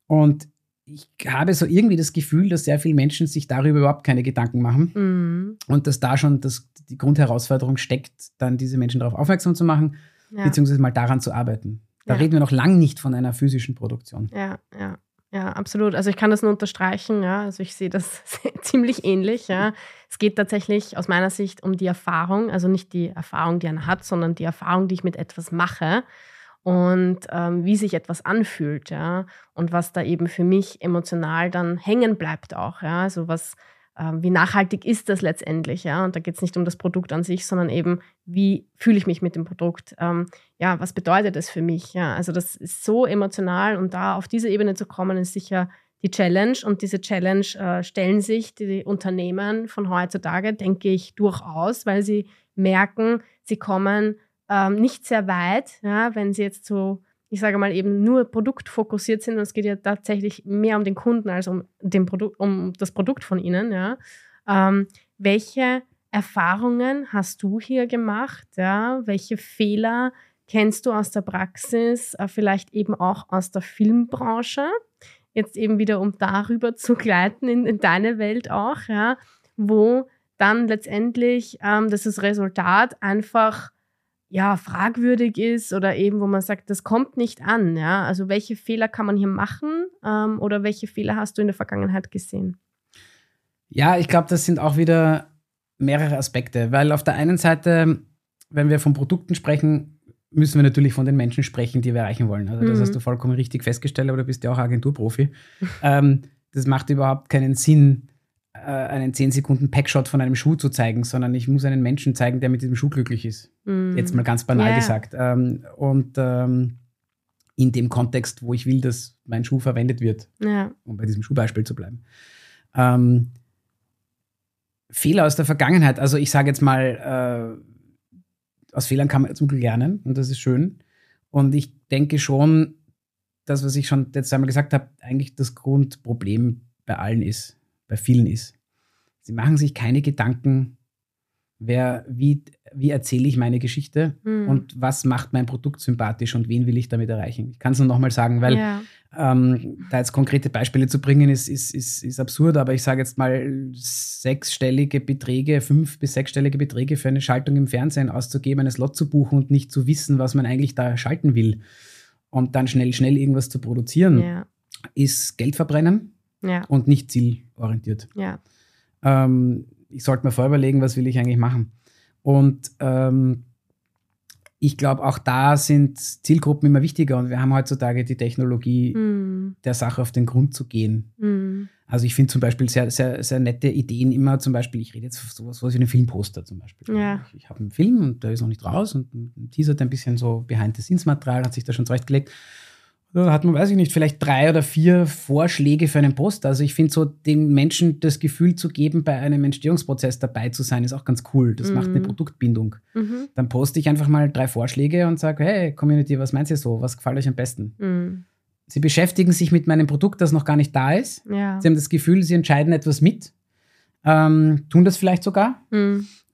Und ich habe so irgendwie das Gefühl, dass sehr viele Menschen sich darüber überhaupt keine Gedanken machen mhm. und dass da schon das, die Grundherausforderung steckt, dann diese Menschen darauf aufmerksam zu machen, beziehungsweise mal daran zu arbeiten. Da reden wir noch lange nicht von einer physischen Produktion. Ja, ja. Ja, absolut. Also ich kann das nur unterstreichen, ja. Also ich sehe das ziemlich ähnlich, ja. Es geht tatsächlich aus meiner Sicht um die Erfahrung, also nicht die Erfahrung, die einer hat, sondern die Erfahrung, die ich mit etwas mache und ähm, wie sich etwas anfühlt, ja, und was da eben für mich emotional dann hängen bleibt auch, ja, also was, wie nachhaltig ist das letztendlich, ja, und da geht es nicht um das Produkt an sich, sondern eben, wie fühle ich mich mit dem Produkt, ähm, ja, was bedeutet das für mich, ja, also das ist so emotional und da auf diese Ebene zu kommen, ist sicher die Challenge. Und diese Challenge äh, stellen sich die Unternehmen von heutzutage, denke ich, durchaus, weil sie merken, sie kommen ähm, nicht sehr weit, ja, wenn sie jetzt so, ich sage mal, eben nur produktfokussiert sind und es geht ja tatsächlich mehr um den Kunden als um, den Produ um das Produkt von ihnen. Ja. Ähm, welche Erfahrungen hast du hier gemacht? Ja? Welche Fehler kennst du aus der Praxis, äh, vielleicht eben auch aus der Filmbranche? jetzt eben wieder, um darüber zu gleiten in, in deine Welt auch, ja, wo dann letztendlich ähm, das Resultat einfach ja, fragwürdig ist oder eben, wo man sagt, das kommt nicht an. Ja? Also welche Fehler kann man hier machen ähm, oder welche Fehler hast du in der Vergangenheit gesehen? Ja, ich glaube, das sind auch wieder mehrere Aspekte, weil auf der einen Seite, wenn wir von Produkten sprechen, müssen wir natürlich von den Menschen sprechen, die wir erreichen wollen. Also das mhm. hast du vollkommen richtig festgestellt, aber du bist ja auch Agenturprofi. ähm, das macht überhaupt keinen Sinn, äh, einen 10 Sekunden Packshot von einem Schuh zu zeigen, sondern ich muss einen Menschen zeigen, der mit diesem Schuh glücklich ist. Mhm. Jetzt mal ganz banal yeah. gesagt. Ähm, und ähm, in dem Kontext, wo ich will, dass mein Schuh verwendet wird, ja. um bei diesem Schuhbeispiel zu bleiben. Ähm, Fehler aus der Vergangenheit, also ich sage jetzt mal, äh, aus Fehlern kann man zum Glück lernen und das ist schön. Und ich denke schon, das, was ich schon jetzt einmal gesagt habe, eigentlich das Grundproblem bei allen ist, bei vielen ist. Sie machen sich keine Gedanken, wer, wie, wie erzähle ich meine Geschichte mhm. und was macht mein Produkt sympathisch und wen will ich damit erreichen. Ich kann es nur nochmal sagen, weil ja. ähm, da jetzt konkrete Beispiele zu bringen, ist, ist, ist, ist absurd, aber ich sage jetzt mal sechsstellige Beträge, fünf- bis sechsstellige Beträge für eine Schaltung im Fernsehen auszugeben, einen Slot zu buchen und nicht zu wissen, was man eigentlich da schalten will und dann schnell, schnell irgendwas zu produzieren, ja. ist Geld verbrennen ja. und nicht zielorientiert. Ja. Ähm, ich sollte mir vorher überlegen, was will ich eigentlich machen. Und ähm, ich glaube, auch da sind Zielgruppen immer wichtiger und wir haben heutzutage die Technologie, mm. der Sache auf den Grund zu gehen. Mm. Also ich finde zum Beispiel sehr, sehr, sehr nette Ideen immer, zum Beispiel, ich rede jetzt sowas, sowas wie einen Filmposter zum Beispiel. Ja. Ich, ich habe einen Film und der ist noch nicht raus und teasert ein bisschen so Behind-the-Scenes-Material, hat sich da schon zurechtgelegt. Da hat man, weiß ich nicht, vielleicht drei oder vier Vorschläge für einen Post. Also ich finde so, den Menschen das Gefühl zu geben, bei einem Entstehungsprozess dabei zu sein, ist auch ganz cool. Das mhm. macht eine mhm. Produktbindung. Mhm. Dann poste ich einfach mal drei Vorschläge und sage, hey, Community, was meint ihr so? Was gefällt euch am besten? Mhm. Sie beschäftigen sich mit meinem Produkt, das noch gar nicht da ist. Ja. Sie haben das Gefühl, sie entscheiden etwas mit, ähm, tun das vielleicht sogar.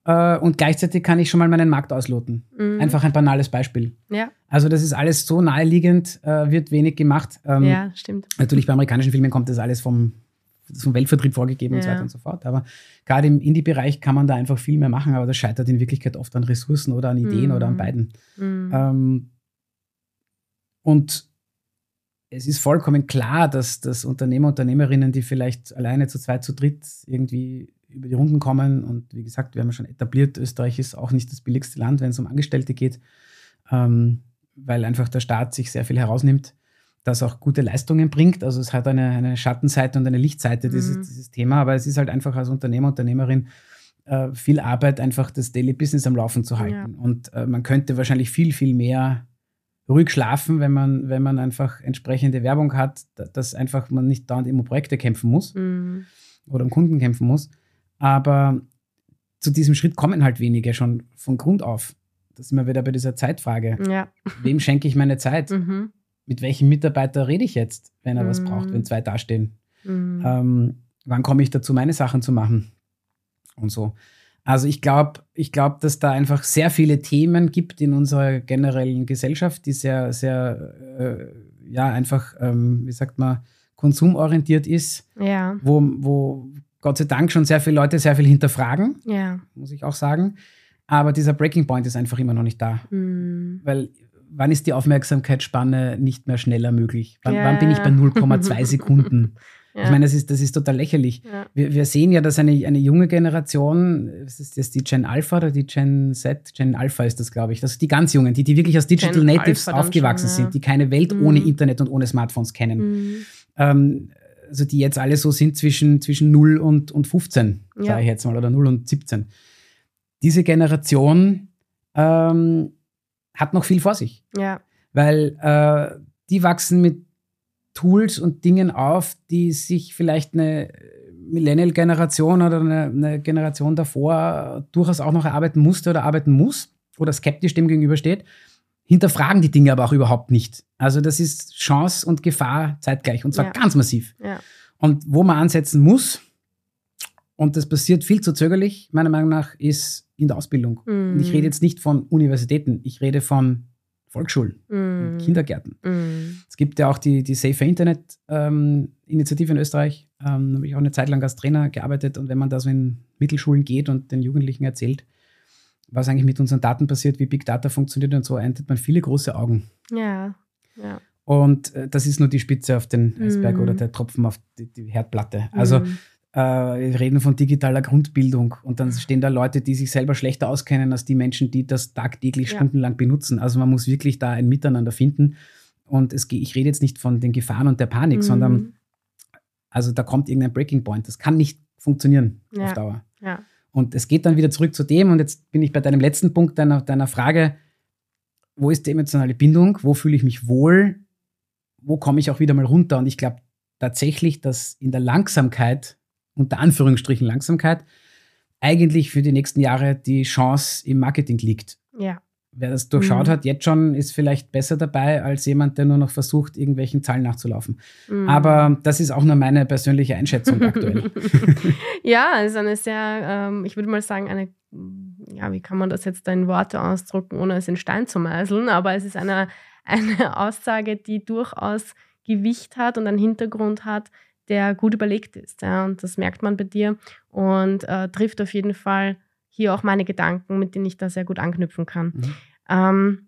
Mhm äh, und gleichzeitig kann ich schon mal meinen Markt ausloten. Mhm. Einfach ein banales Beispiel. Ja. Also das ist alles so naheliegend, äh, wird wenig gemacht. Ähm, ja, stimmt. Natürlich bei amerikanischen Filmen kommt das alles vom, vom Weltvertrieb vorgegeben ja. und so weiter und so fort. Aber gerade im Indie-Bereich kann man da einfach viel mehr machen, aber das scheitert in Wirklichkeit oft an Ressourcen oder an Ideen mhm. oder an beiden. Mhm. Ähm, und es ist vollkommen klar, dass, dass Unternehmer, Unternehmerinnen, die vielleicht alleine zu zweit, zu dritt irgendwie über die Runden kommen. Und wie gesagt, wir haben ja schon etabliert, Österreich ist auch nicht das billigste Land, wenn es um Angestellte geht, ähm, weil einfach der Staat sich sehr viel herausnimmt, das auch gute Leistungen bringt. Also es hat eine, eine Schattenseite und eine Lichtseite, mhm. dieses, dieses Thema, aber es ist halt einfach als Unternehmer, Unternehmerin äh, viel Arbeit, einfach das Daily Business am Laufen zu halten. Ja. Und äh, man könnte wahrscheinlich viel, viel mehr ruhig schlafen, wenn man, wenn man einfach entsprechende Werbung hat, dass einfach man nicht dauernd immer Projekte kämpfen muss mhm. oder um Kunden kämpfen muss. Aber zu diesem Schritt kommen halt wenige schon von Grund auf. Das sind wir wieder bei dieser Zeitfrage. Ja. Wem schenke ich meine Zeit? Mhm. Mit welchem Mitarbeiter rede ich jetzt, wenn er mhm. was braucht, wenn zwei dastehen? Mhm. Ähm, wann komme ich dazu, meine Sachen zu machen? Und so. Also ich glaube, ich glaube, dass da einfach sehr viele Themen gibt in unserer generellen Gesellschaft, die sehr, sehr, äh, ja, einfach, ähm, wie sagt man, konsumorientiert ist, ja. wo, wo Gott sei Dank schon sehr viele Leute sehr viel hinterfragen, ja. muss ich auch sagen. Aber dieser Breaking Point ist einfach immer noch nicht da. Mhm. Weil wann ist die Aufmerksamkeitsspanne nicht mehr schneller möglich? Wann, ja. wann bin ich bei 0,2 Sekunden? Ja. Ich meine, das ist, das ist total lächerlich. Ja. Wir, wir, sehen ja, dass eine, eine junge Generation, das ist das die Gen Alpha oder die Gen Z, Gen Alpha ist das, glaube ich, das sind die ganz Jungen, die, die wirklich als Digital Gen Natives aufgewachsen schon, sind, die keine Welt mhm. ohne Internet und ohne Smartphones kennen. Mhm. Ähm, also die jetzt alle so sind zwischen, zwischen 0 und, und 15, ja. sage ich jetzt mal, oder 0 und 17. Diese Generation ähm, hat noch viel vor sich. Ja. Weil äh, die wachsen mit Tools und Dingen auf, die sich vielleicht eine Millennial-Generation oder eine, eine, Generation davor durchaus auch noch erarbeiten musste oder arbeiten muss oder skeptisch dem gegenübersteht hinterfragen die Dinge aber auch überhaupt nicht. Also das ist Chance und Gefahr zeitgleich und zwar ja. ganz massiv. Ja. Und wo man ansetzen muss, und das passiert viel zu zögerlich, meiner Meinung nach, ist in der Ausbildung. Mhm. Und ich rede jetzt nicht von Universitäten, ich rede von Volksschulen, mm. Kindergärten. Mm. Es gibt ja auch die, die Safer Internet ähm, Initiative in Österreich. Ähm, da habe ich auch eine Zeit lang als Trainer gearbeitet und wenn man da so in Mittelschulen geht und den Jugendlichen erzählt, was eigentlich mit unseren Daten passiert, wie Big Data funktioniert und so, erntet man viele große Augen. Ja, ja. Und äh, das ist nur die Spitze auf den Eisberg mm. oder der Tropfen auf die, die Herdplatte. Also mm. äh, wir reden von digitaler Grundbildung und dann stehen da Leute, die sich selber schlechter auskennen als die Menschen, die das tagtäglich ja. stundenlang benutzen. Also man muss wirklich da ein Miteinander finden. Und es, ich rede jetzt nicht von den Gefahren und der Panik, mm. sondern also da kommt irgendein Breaking Point. Das kann nicht funktionieren ja. auf Dauer. Ja. Und es geht dann wieder zurück zu dem, und jetzt bin ich bei deinem letzten Punkt deiner, deiner Frage, wo ist die emotionale Bindung, wo fühle ich mich wohl, wo komme ich auch wieder mal runter? Und ich glaube tatsächlich, dass in der Langsamkeit, unter Anführungsstrichen Langsamkeit, eigentlich für die nächsten Jahre die Chance im Marketing liegt. Ja. Wer das durchschaut mhm. hat, jetzt schon, ist vielleicht besser dabei als jemand, der nur noch versucht, irgendwelchen Zahlen nachzulaufen. Mhm. Aber das ist auch nur meine persönliche Einschätzung aktuell. ja, es ist eine sehr, ähm, ich würde mal sagen, eine, ja, wie kann man das jetzt in Worte ausdrücken, ohne es in Stein zu meißeln, aber es ist eine eine Aussage, die durchaus Gewicht hat und einen Hintergrund hat, der gut überlegt ist. Ja, und das merkt man bei dir und äh, trifft auf jeden Fall hier auch meine Gedanken, mit denen ich da sehr gut anknüpfen kann. Mhm. Ähm,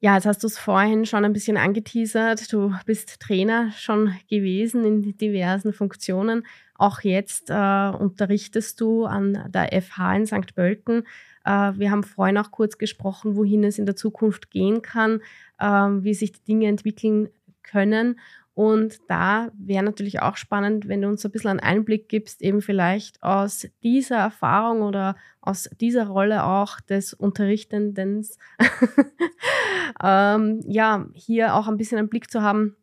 ja, jetzt hast du es vorhin schon ein bisschen angeteasert. Du bist Trainer schon gewesen in diversen Funktionen. Auch jetzt äh, unterrichtest du an der FH in St. Pölten. Äh, wir haben vorhin auch kurz gesprochen, wohin es in der Zukunft gehen kann, äh, wie sich die Dinge entwickeln können. Und da wäre natürlich auch spannend, wenn du uns ein bisschen einen Einblick gibst, eben vielleicht aus dieser Erfahrung oder aus dieser Rolle auch des Unterrichtenden, ähm, ja, hier auch ein bisschen einen Blick zu haben,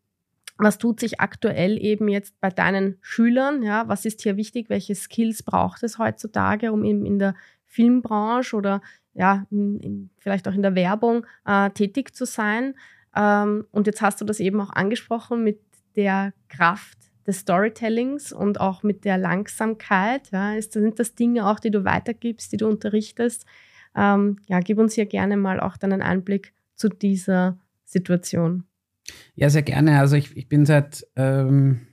was tut sich aktuell eben jetzt bei deinen Schülern? Ja, was ist hier wichtig? Welche Skills braucht es heutzutage, um eben in der Filmbranche oder ja, in, in, vielleicht auch in der Werbung äh, tätig zu sein. Ähm, und jetzt hast du das eben auch angesprochen mit der Kraft des Storytellings und auch mit der Langsamkeit. Ja, ist, sind das Dinge auch, die du weitergibst, die du unterrichtest? Ähm, ja, gib uns hier gerne mal auch deinen Einblick zu dieser Situation. Ja, sehr gerne. Also ich, ich bin seit ähm,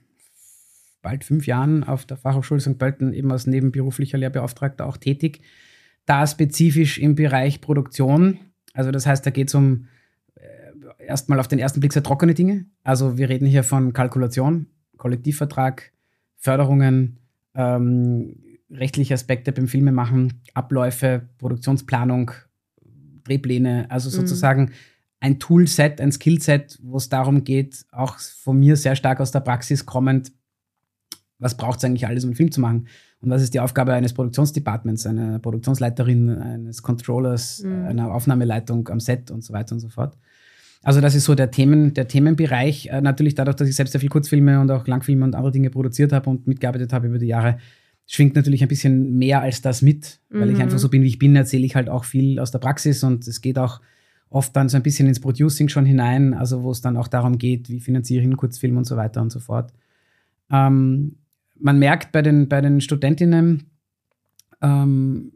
bald fünf Jahren auf der Fachhochschule St. Pölten eben als nebenberuflicher Lehrbeauftragter auch tätig da spezifisch im Bereich Produktion. Also das heißt, da geht es um erstmal auf den ersten Blick sehr trockene Dinge. Also wir reden hier von Kalkulation, Kollektivvertrag, Förderungen, ähm, rechtliche Aspekte beim Filmemachen, Abläufe, Produktionsplanung, Drehpläne, also mhm. sozusagen mhm. ein Toolset, ein Skillset, wo es darum geht, auch von mir sehr stark aus der Praxis kommend, was braucht es eigentlich alles, um einen Film zu machen? Und was ist die Aufgabe eines Produktionsdepartments, einer Produktionsleiterin, eines Controllers, mhm. einer Aufnahmeleitung am Set und so weiter und so fort. Also das ist so der, Themen, der Themenbereich. Äh, natürlich dadurch, dass ich selbst sehr viel Kurzfilme und auch Langfilme und andere Dinge produziert habe und mitgearbeitet habe über die Jahre, schwingt natürlich ein bisschen mehr als das mit, weil mhm. ich einfach so bin, wie ich bin, erzähle ich halt auch viel aus der Praxis und es geht auch oft dann so ein bisschen ins Producing schon hinein, also wo es dann auch darum geht, wie finanziere ich einen Kurzfilm und so weiter und so fort. Ähm, man merkt bei den, bei den Studentinnen, ähm,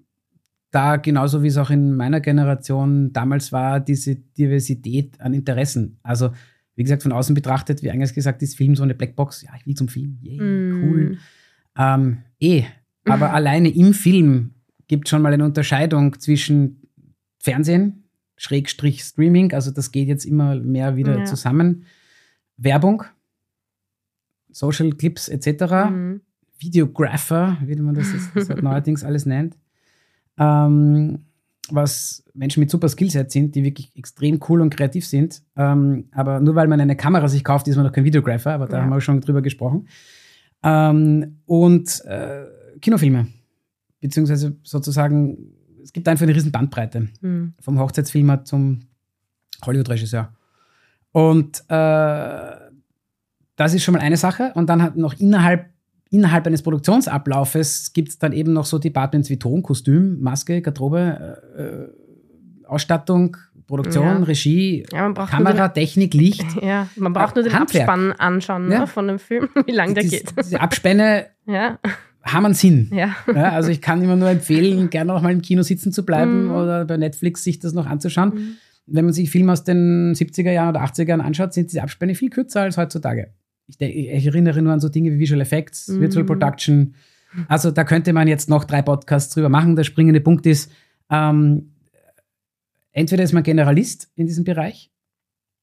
da genauso wie es auch in meiner Generation damals war, diese Diversität an Interessen. Also, wie gesagt, von außen betrachtet, wie eingangs gesagt, ist Film so eine Blackbox. Ja, ich will zum Film. Yay, mm. cool. Ähm, eh. Aber alleine im Film gibt es schon mal eine Unterscheidung zwischen Fernsehen, Schrägstrich Streaming, also das geht jetzt immer mehr wieder ja. zusammen. Werbung, Social Clips etc. Mhm. Videographer, wie man das jetzt neuerdings alles nennt. Ähm, was Menschen mit super Skillset sind, die wirklich extrem cool und kreativ sind. Ähm, aber nur weil man eine Kamera sich kauft, ist man noch kein Videographer, aber da ja. haben wir schon drüber gesprochen. Ähm, und äh, Kinofilme, beziehungsweise sozusagen, es gibt einfach eine riesen Bandbreite. Mhm. Vom Hochzeitsfilmer zum Hollywood-Regisseur. Und äh, das ist schon mal eine Sache. Und dann hat noch innerhalb, innerhalb eines Produktionsablaufes gibt es dann eben noch so Departments wie Ton, Kostüm, Maske, Garderobe, äh, äh Ausstattung, Produktion, ja. Regie, ja, Kamera, den, Technik, Licht. Ja, man braucht nur den Handwerk. Abspann anschauen ne, von dem Film, wie lange der geht. Diese Abspänne ja. haben einen Sinn. Ja. also ich kann immer nur empfehlen, gerne auch mal im Kino sitzen zu bleiben mhm. oder bei Netflix sich das noch anzuschauen. Mhm. wenn man sich Filme aus den 70er Jahren oder 80er Jahren anschaut, sind diese Abspanne viel kürzer als heutzutage. Ich, ich erinnere nur an so Dinge wie Visual Effects, mhm. Virtual Production. Also da könnte man jetzt noch drei Podcasts drüber machen. Der springende Punkt ist, ähm, entweder ist man Generalist in diesem Bereich,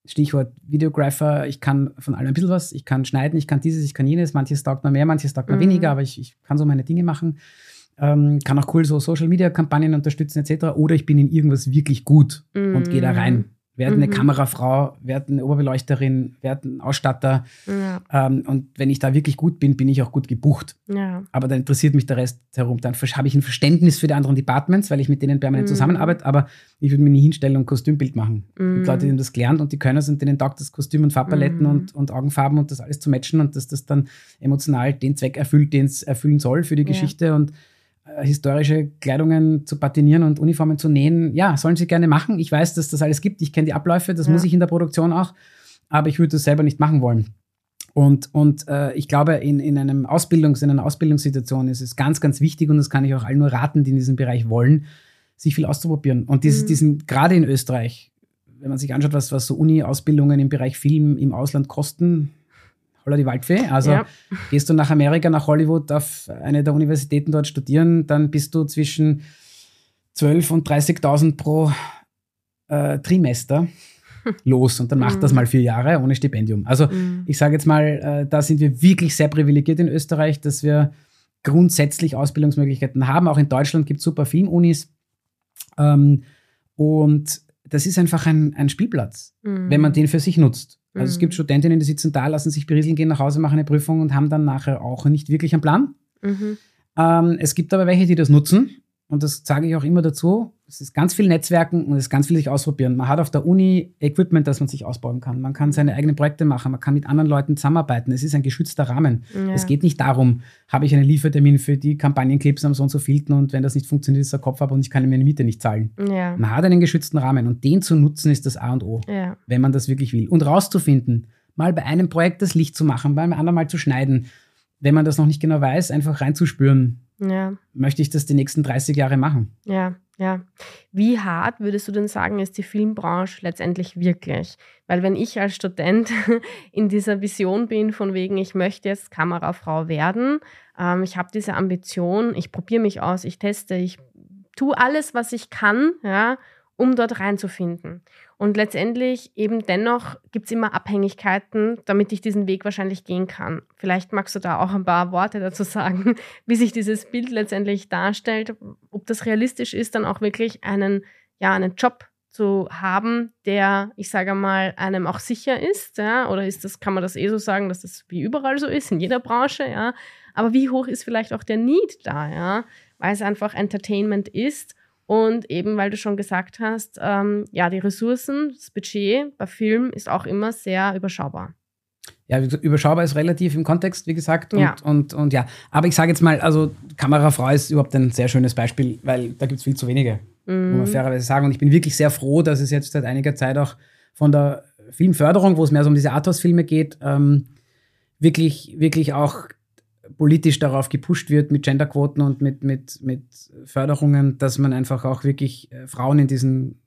Stichwort Videographer, ich kann von allem ein bisschen was, ich kann schneiden, ich kann dieses, ich kann jenes, manches taugt mir mehr, manches taugt mir mhm. weniger, aber ich, ich kann so meine Dinge machen ähm, kann auch cool so Social-Media-Kampagnen unterstützen etc. Oder ich bin in irgendwas wirklich gut mm. und gehe da rein. Werde eine mhm. Kamerafrau, werde eine Oberbeleuchterin, werde ein Ausstatter. Ja. Ähm, und wenn ich da wirklich gut bin, bin ich auch gut gebucht. Ja. Aber dann interessiert mich der Rest herum. Dann habe ich ein Verständnis für die anderen Departments, weil ich mit denen permanent mm. zusammenarbeite. Aber ich würde mir nie hinstellen und Kostümbild machen. Mm. Und Leute, die haben das gelernt und die können es und denen taugt das Kostüm und Farbpaletten und, und Augenfarben und das alles zu matchen und dass das dann emotional den Zweck erfüllt, den es erfüllen soll für die ja. Geschichte. Und historische Kleidungen zu patinieren und Uniformen zu nähen, ja, sollen sie gerne machen. Ich weiß, dass das alles gibt. Ich kenne die Abläufe, das ja. muss ich in der Produktion auch, aber ich würde das selber nicht machen wollen. Und, und äh, ich glaube, in, in, einem Ausbildungs-, in einer Ausbildungssituation ist es ganz, ganz wichtig, und das kann ich auch allen nur raten, die in diesem Bereich wollen, sich viel auszuprobieren. Und dieses, mhm. diesen, gerade in Österreich, wenn man sich anschaut, was, was so Uni-Ausbildungen im Bereich Film im Ausland kosten, holla die Waldfee. Also ja. gehst du nach Amerika, nach Hollywood auf eine der Universitäten dort studieren, dann bist du zwischen 12 und 30.000 pro äh, Trimester los und dann macht mhm. das mal vier Jahre ohne Stipendium. Also mhm. ich sage jetzt mal, äh, da sind wir wirklich sehr privilegiert in Österreich, dass wir grundsätzlich Ausbildungsmöglichkeiten haben. Auch in Deutschland gibt es super Filmunis. Ähm, und das ist einfach ein, ein Spielplatz, mhm. wenn man den für sich nutzt. Also mhm. es gibt. Studentinnen, die sitzen da, lassen sich berieseln, gehen nach Hause, machen eine Prüfung und haben dann nachher auch nicht wirklich einen Plan. Mhm. Ähm, es gibt aber welche, die das nutzen und das sage ich auch immer dazu, es ist ganz viel Netzwerken und es ist ganz viel sich ausprobieren. Man hat auf der Uni Equipment, das man sich ausbauen kann. Man kann seine eigenen Projekte machen, man kann mit anderen Leuten zusammenarbeiten. Es ist ein geschützter Rahmen. Ja. Es geht nicht darum, habe ich einen Liefertermin für die Kampagnenclips am so und so vielten und wenn das nicht funktioniert, ist der Kopf ab und ich kann meine Miete nicht zahlen. Ja. Man hat einen geschützten Rahmen und den zu nutzen ist das A und O, ja. wenn man das wirklich will. Und rauszufinden, mal bei einem Projekt das Licht zu machen, beim anderen mal zu schneiden, wenn man das noch nicht genau weiß, einfach reinzuspüren ja. möchte ich das die nächsten 30 Jahre machen. Ja, ja. Wie hart würdest du denn sagen, ist die Filmbranche letztendlich wirklich? Weil wenn ich als Student in dieser Vision bin, von wegen, ich möchte jetzt Kamerafrau werden, ähm, ich habe diese Ambition, ich probiere mich aus, ich teste, ich tue alles, was ich kann, ja, um dort reinzufinden. Und letztendlich eben dennoch gibt es immer Abhängigkeiten, damit ich diesen Weg wahrscheinlich gehen kann. Vielleicht magst du da auch ein paar Worte dazu sagen, wie sich dieses Bild letztendlich darstellt, ob das realistisch ist, dann auch wirklich einen, ja, einen Job zu haben, der, ich sage mal, einem auch sicher ist, ja, oder ist das, kann man das eh so sagen, dass das wie überall so ist, in jeder Branche, ja. Aber wie hoch ist vielleicht auch der Need da, ja, weil es einfach Entertainment ist und eben, weil du schon gesagt hast, ähm, ja, die Ressourcen, das Budget bei Film ist auch immer sehr überschaubar. Ja, überschaubar ist relativ im Kontext, wie gesagt. Und ja, und, und ja. aber ich sage jetzt mal, also Kamerafrau ist überhaupt ein sehr schönes Beispiel, weil da gibt es viel zu wenige, mhm. muss man fairerweise sagen. Und ich bin wirklich sehr froh, dass es jetzt seit einiger Zeit auch von der Filmförderung, wo es mehr so um diese Arthouse-Filme geht, ähm, wirklich, wirklich auch politisch darauf gepusht wird mit Genderquoten und mit, mit, mit Förderungen, dass man einfach auch wirklich äh, Frauen in diesen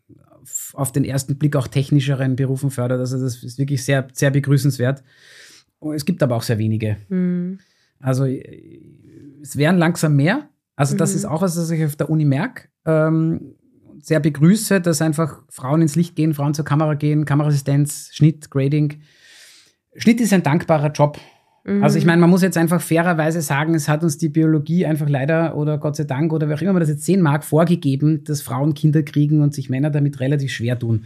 auf den ersten Blick auch technischeren Berufen fördert. Also das ist wirklich sehr, sehr begrüßenswert. Es gibt aber auch sehr wenige. Mhm. Also äh, es wären langsam mehr. Also das mhm. ist auch was, was ich auf der Uni merke. Ähm, sehr begrüße, dass einfach Frauen ins Licht gehen, Frauen zur Kamera gehen, Kameraassistenz, Schnitt, Grading. Schnitt ist ein dankbarer Job. Also ich mhm. meine, man muss jetzt einfach fairerweise sagen, es hat uns die Biologie einfach leider oder Gott sei Dank oder wie auch immer man das jetzt sehen mag, vorgegeben, dass Frauen Kinder kriegen und sich Männer damit relativ schwer tun.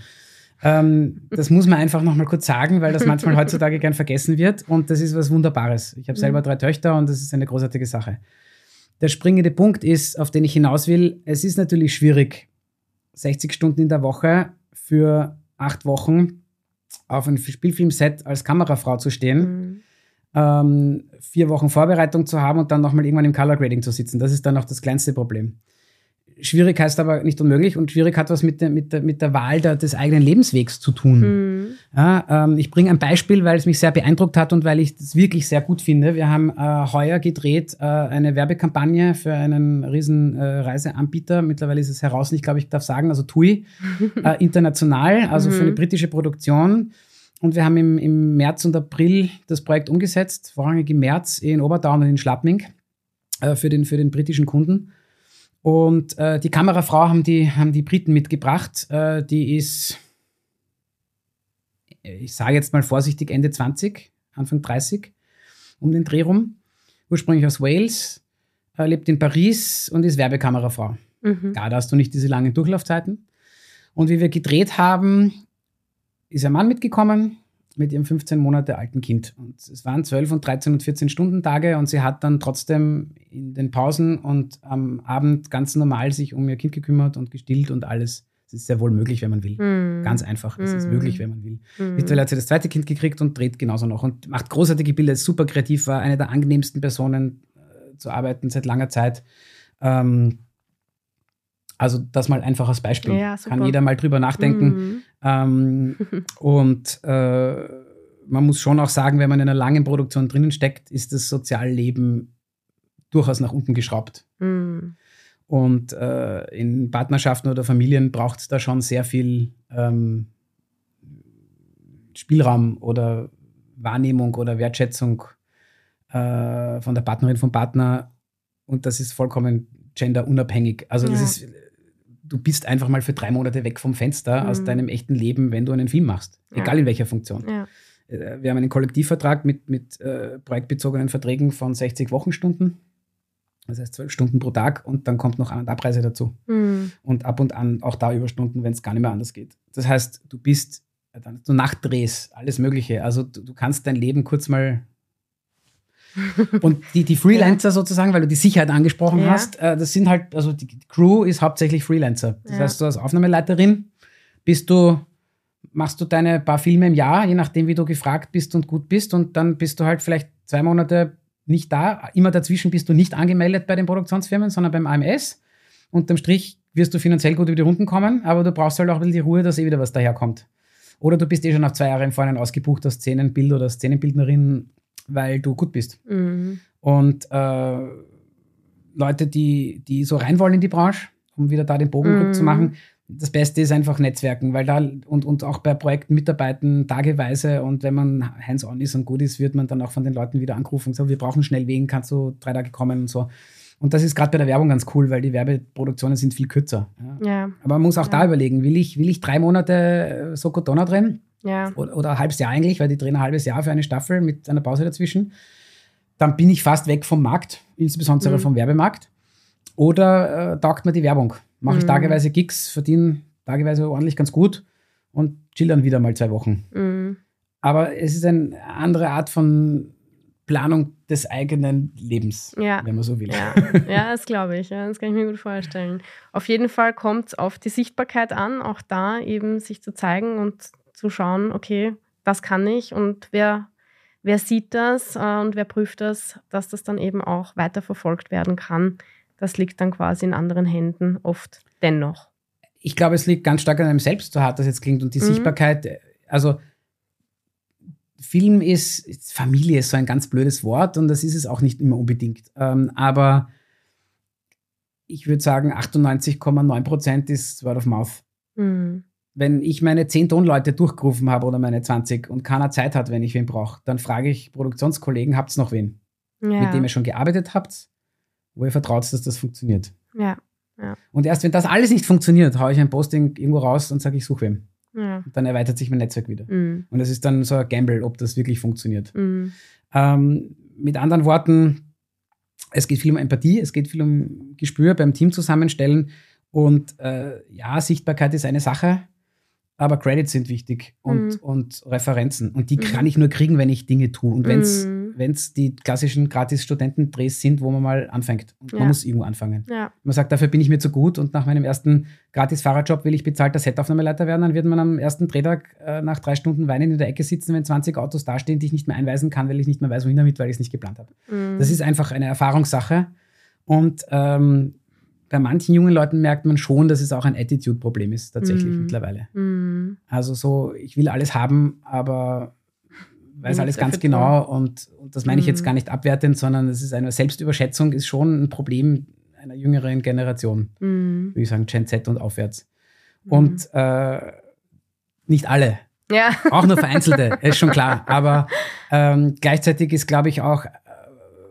Ähm, das muss man einfach nochmal kurz sagen, weil das manchmal heutzutage gern vergessen wird und das ist was Wunderbares. Ich habe mhm. selber drei Töchter und das ist eine großartige Sache. Der springende Punkt ist, auf den ich hinaus will, es ist natürlich schwierig, 60 Stunden in der Woche für acht Wochen auf einem Spielfilmset als Kamerafrau zu stehen. Mhm ähm, vier Wochen Vorbereitung zu haben und dann nochmal irgendwann im Color Grading zu sitzen. Das ist dann auch das kleinste Problem. schwierig heißt aber nicht unmöglich und schwierig hat was mit der, mit der, mit der Wahl der, des eigenen Lebenswegs zu tun. Mhm. Ja, ähm, ich bringe ein Beispiel, weil es mich sehr beeindruckt hat und weil ich das wirklich sehr gut finde. Wir haben äh, heuer gedreht äh, eine Werbekampagne für einen riesen äh, Reiseanbieter. Mittlerweile ist es heraus, ich glaube, ich darf sagen, also TUI, äh, international, also mhm. für eine mhm. britische Produktion. Und wir haben im, im März und April das Projekt umgesetzt, vorrangig im März in Oberdown und in Schlappming äh, für, den, für den britischen Kunden. Und äh, die Kamerafrau haben die, haben die Briten mitgebracht. Äh, die ist, ich sage jetzt mal vorsichtig, Ende 20, Anfang 30, um den Dreh rum. Ursprünglich aus Wales, äh, lebt in Paris und ist Werbekamerafrau. Mhm. Da hast du nicht diese langen Durchlaufzeiten. Und wie wir gedreht haben, ist ein Mann mitgekommen, mit ihrem 15 Monate alten Kind. Und es waren 12 und 13 und 14 Stunden Tage und sie hat dann trotzdem in den Pausen und am Abend ganz normal sich um ihr Kind gekümmert und gestillt und alles. Es ist sehr wohl möglich, wenn man will. Mm. Ganz einfach. Es mm. ist möglich, wenn man will. Mm. Mittlerweile hat sie das zweite Kind gekriegt und dreht genauso noch und macht großartige Bilder, ist super kreativ, war eine der angenehmsten Personen äh, zu arbeiten seit langer Zeit. Ähm, also das mal einfach als Beispiel. Ja, Kann jeder mal drüber nachdenken. Ähm, und äh, man muss schon auch sagen, wenn man in einer langen Produktion drinnen steckt, ist das Sozialleben durchaus nach unten geschraubt. Mhm. Und äh, in Partnerschaften oder Familien braucht es da schon sehr viel ähm, Spielraum oder Wahrnehmung oder Wertschätzung äh, von der Partnerin, vom Partner. Und das ist vollkommen genderunabhängig. Also ja. das ist du bist einfach mal für drei Monate weg vom Fenster mhm. aus deinem echten Leben, wenn du einen Film machst. Ja. Egal in welcher Funktion. Ja. Äh, wir haben einen Kollektivvertrag mit, mit äh, projektbezogenen Verträgen von 60 Wochenstunden. Das heißt zwölf Stunden pro Tag und dann kommt noch An- und Abreise dazu. Mhm. Und ab und an auch da Überstunden, wenn es gar nicht mehr anders geht. Das heißt, du bist, dann du Nachtdrehs, alles Mögliche. Also du, du kannst dein Leben kurz mal und die, die Freelancer sozusagen, weil du die Sicherheit angesprochen ja. hast, äh, das sind halt, also die Crew ist hauptsächlich Freelancer. Das ja. heißt, du als Aufnahmeleiterin bist du, machst du deine paar Filme im Jahr, je nachdem, wie du gefragt bist und gut bist, und dann bist du halt vielleicht zwei Monate nicht da. Immer dazwischen bist du nicht angemeldet bei den Produktionsfirmen, sondern beim AMS. Unterm Strich wirst du finanziell gut über die Runden kommen, aber du brauchst halt auch ein bisschen die Ruhe, dass eh wieder was daherkommt. Oder du bist eh schon nach zwei Jahren vorhin ausgebucht als Szenenbild oder Szenenbildnerin weil du gut bist. Mhm. Und äh, Leute, die, die so rein wollen in die Branche, um wieder da den Bogen mhm. zu machen, das Beste ist einfach Netzwerken, weil da und, und auch bei Projekten mitarbeiten, tageweise und wenn man hands-on ist und gut ist, wird man dann auch von den Leuten wieder angerufen und sagt, wir brauchen schnell wen, kannst du drei Tage kommen und so. Und das ist gerade bei der Werbung ganz cool, weil die Werbeproduktionen sind viel kürzer. Ja. ja. Aber man muss auch ja. da überlegen, will ich, will ich drei Monate äh, Sokotona drehen? Ja. Oder, oder, ein halbes Jahr eigentlich, weil die drehen ein halbes Jahr für eine Staffel mit einer Pause dazwischen. Dann bin ich fast weg vom Markt, insbesondere mhm. vom Werbemarkt. Oder äh, taugt mir die Werbung. Mache ich mhm. tageweise Gigs, verdiene tageweise ordentlich ganz gut und chill dann wieder mal zwei Wochen. Mhm. Aber es ist eine andere Art von Planung des eigenen Lebens, ja. wenn man so will. Ja, ja das glaube ich. Ja, das kann ich mir gut vorstellen. Auf jeden Fall kommt es auf die Sichtbarkeit an, auch da eben sich zu zeigen und zu schauen, okay, das kann ich und wer, wer sieht das äh, und wer prüft das, dass das dann eben auch weiterverfolgt werden kann. Das liegt dann quasi in anderen Händen oft dennoch. Ich glaube, es liegt ganz stark an einem selbst, so hart das jetzt klingt. Und die mhm. Sichtbarkeit, also Film ist, Familie ist so ein ganz blödes Wort und das ist es auch nicht immer unbedingt. Ähm, aber ich würde sagen, 98,9 Prozent ist Word of Mouth. Mhm wenn ich meine 10 Tonleute durchgerufen habe oder meine 20 und keiner Zeit hat, wenn ich wen brauche, dann frage ich Produktionskollegen, habt ihr noch wen? Ja. Mit dem ihr schon gearbeitet habt, wo ihr vertraut, dass das funktioniert. Ja. ja. Und erst wenn das alles nicht funktioniert, haue ich ein Posting irgendwo raus und sage, ich suche wem. Ja. Dann erweitert sich mein Netzwerk wieder. Mhm. Und es ist dann so ein Gamble, ob das wirklich funktioniert. Mhm. Ähm, mit anderen Worten, es geht viel um Empathie, es geht viel um Gespür beim Team zusammenstellen. Und äh, ja, Sichtbarkeit ist eine Sache aber Credits sind wichtig und, mhm. und Referenzen. Und die mhm. kann ich nur kriegen, wenn ich Dinge tue. Und wenn es mhm. die klassischen Gratis-Studentendrehs sind, wo man mal anfängt. Und ja. man muss irgendwo anfangen. Ja. Man sagt, dafür bin ich mir zu gut und nach meinem ersten Gratis-Fahrradjob will ich bezahlter Setaufnahmeleiter werden, dann wird man am ersten Drehtag äh, nach drei Stunden weinen in der Ecke sitzen, wenn 20 Autos dastehen, die ich nicht mehr einweisen kann, weil ich nicht mehr weiß, wohin damit, weil ich es nicht geplant habe. Mhm. Das ist einfach eine Erfahrungssache. Und ähm, bei manchen jungen Leuten merkt man schon, dass es auch ein Attitude-Problem ist, tatsächlich mm. mittlerweile. Mm. Also so, ich will alles haben, aber weiß alles ganz genau und, und, das meine ich jetzt mhm. gar nicht abwertend, sondern es ist eine Selbstüberschätzung, ist schon ein Problem einer jüngeren Generation, mm. würde ich sagen, Gen Z und aufwärts. Mhm. Und äh, nicht alle. Ja. Auch nur vereinzelte, ist schon klar. Aber ähm, gleichzeitig ist, glaube ich, auch äh,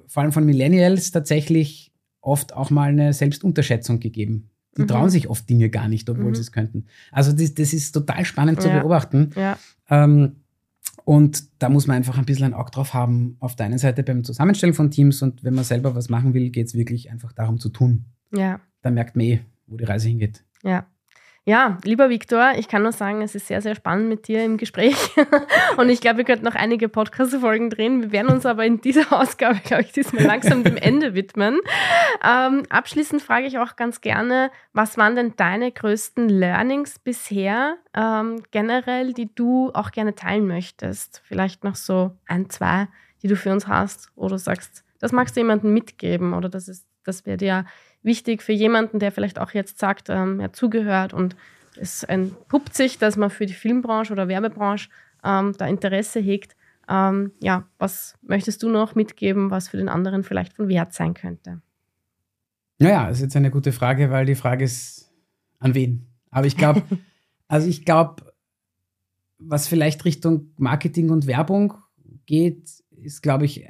vor allem von Millennials tatsächlich oft auch mal eine Selbstunterschätzung gegeben. Die mhm. trauen sich oft Dinge gar nicht, obwohl mhm. sie es könnten. Also das, das ist total spannend zu ja. beobachten. Ja. Ähm, und da muss man einfach ein bisschen ein Auge drauf haben, auf der einen Seite beim Zusammenstellen von Teams und wenn man selber was machen will, geht es wirklich einfach darum zu tun. Ja. Da merkt man eh, wo die Reise hingeht. Ja. Ja, lieber Viktor, ich kann nur sagen, es ist sehr, sehr spannend mit dir im Gespräch. Und ich glaube, wir könnten noch einige Podcast-Folgen drehen. Wir werden uns aber in dieser Ausgabe, glaube ich, diesmal langsam dem Ende widmen. Ähm, abschließend frage ich auch ganz gerne, was waren denn deine größten Learnings bisher ähm, generell, die du auch gerne teilen möchtest? Vielleicht noch so ein, zwei, die du für uns hast, oder sagst, das magst du jemandem mitgeben oder das, ist, das wäre dir wichtig für jemanden, der vielleicht auch jetzt sagt, ähm, er zugehört und es entpuppt sich, dass man für die Filmbranche oder Werbebranche ähm, da Interesse hegt. Ähm, ja, was möchtest du noch mitgeben, was für den anderen vielleicht von Wert sein könnte? Naja, das ist jetzt eine gute Frage, weil die Frage ist, an wen? Aber ich glaube, also ich glaube, was vielleicht Richtung Marketing und Werbung geht, ist, glaube ich,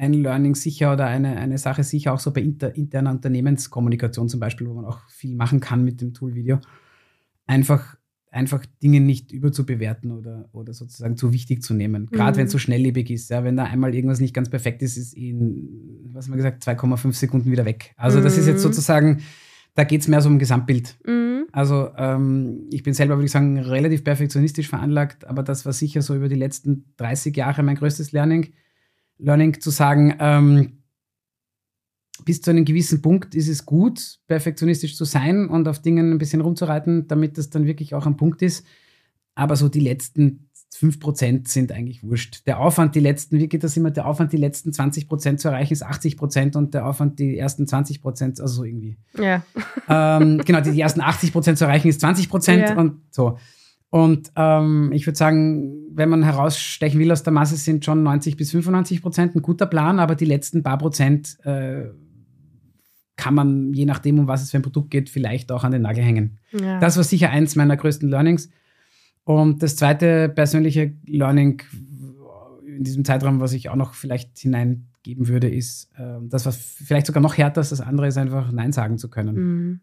ein Learning sicher oder eine, eine Sache sicher auch so bei inter, interner Unternehmenskommunikation zum Beispiel, wo man auch viel machen kann mit dem Tool-Video. Einfach, einfach Dinge nicht überzubewerten oder, oder sozusagen zu wichtig zu nehmen. Gerade mhm. wenn es so schnelllebig ist. Ja, wenn da einmal irgendwas nicht ganz perfekt ist, ist in, was haben wir gesagt, 2,5 Sekunden wieder weg. Also mhm. das ist jetzt mhm. sozusagen, da geht es mehr so um Gesamtbild. Mhm. Also ähm, ich bin selber, würde ich sagen, relativ perfektionistisch veranlagt, aber das war sicher so über die letzten 30 Jahre mein größtes Learning Learning zu sagen, ähm, bis zu einem gewissen Punkt ist es gut, perfektionistisch zu sein und auf Dingen ein bisschen rumzureiten, damit das dann wirklich auch ein Punkt ist. Aber so die letzten 5% sind eigentlich wurscht. Der Aufwand, die letzten, wie geht das immer? Der Aufwand, die letzten 20% zu erreichen, ist 80% und der Aufwand, die ersten 20%, also so irgendwie. Ja. Ähm, genau, die, die ersten 80% zu erreichen, ist 20% ja. und so. Und ähm, ich würde sagen, wenn man herausstechen will aus der Masse, sind schon 90 bis 95 Prozent ein guter Plan, aber die letzten paar Prozent äh, kann man, je nachdem, um was es für ein Produkt geht, vielleicht auch an den Nagel hängen. Ja. Das war sicher eins meiner größten Learnings. Und das zweite persönliche Learning in diesem Zeitraum, was ich auch noch vielleicht hineingeben würde, ist, äh, das, was vielleicht sogar noch härter ist, das andere ist einfach Nein sagen zu können. Mhm.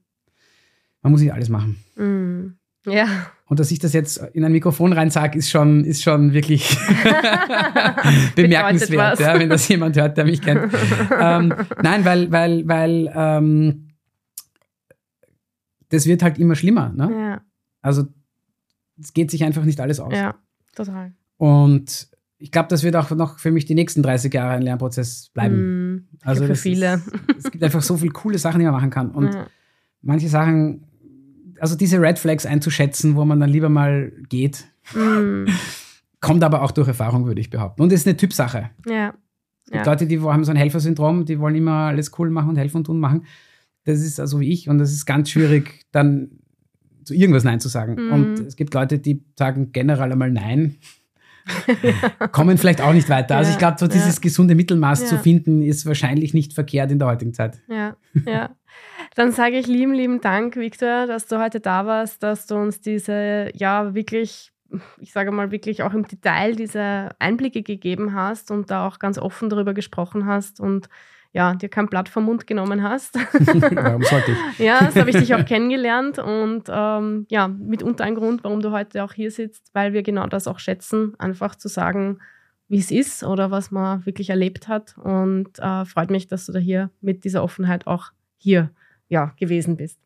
Man muss nicht alles machen. Mhm. Ja. Und dass ich das jetzt in ein Mikrofon rein sage, ist schon, ist schon wirklich bemerkenswert, ja, wenn das jemand hört, der mich kennt. ähm, nein, weil, weil, weil ähm, das wird halt immer schlimmer. Ne? Ja. Also es geht sich einfach nicht alles aus. Ja, total. Und ich glaube, das wird auch noch für mich die nächsten 30 Jahre ein Lernprozess bleiben. Mm, also für viele. Ist, es gibt einfach so viele coole Sachen, die man machen kann. Und ja. manche Sachen also diese Red Flags einzuschätzen, wo man dann lieber mal geht, mm. kommt aber auch durch Erfahrung, würde ich behaupten. Und es ist eine Typsache. Ja. Es gibt ja. Leute, die haben so ein Helfersyndrom, die wollen immer alles cool machen und helfen und tun machen. Das ist also wie ich und das ist ganz schwierig, dann zu irgendwas Nein zu sagen. Mm. Und es gibt Leute, die sagen generell einmal Nein. kommen vielleicht auch nicht weiter. Also ich glaube, so dieses ja. gesunde Mittelmaß ja. zu finden, ist wahrscheinlich nicht verkehrt in der heutigen Zeit. Ja, ja. Dann sage ich lieben, lieben Dank, Victor, dass du heute da warst, dass du uns diese, ja, wirklich, ich sage mal, wirklich auch im Detail diese Einblicke gegeben hast und da auch ganz offen darüber gesprochen hast und ja, dir kein Blatt vom Mund genommen hast. Warum sollte ich? ja, so habe ich dich auch kennengelernt und ähm, ja, mitunter ein Grund, warum du heute auch hier sitzt, weil wir genau das auch schätzen, einfach zu sagen, wie es ist oder was man wirklich erlebt hat. Und äh, freut mich, dass du da hier mit dieser Offenheit auch hier ja, gewesen bist.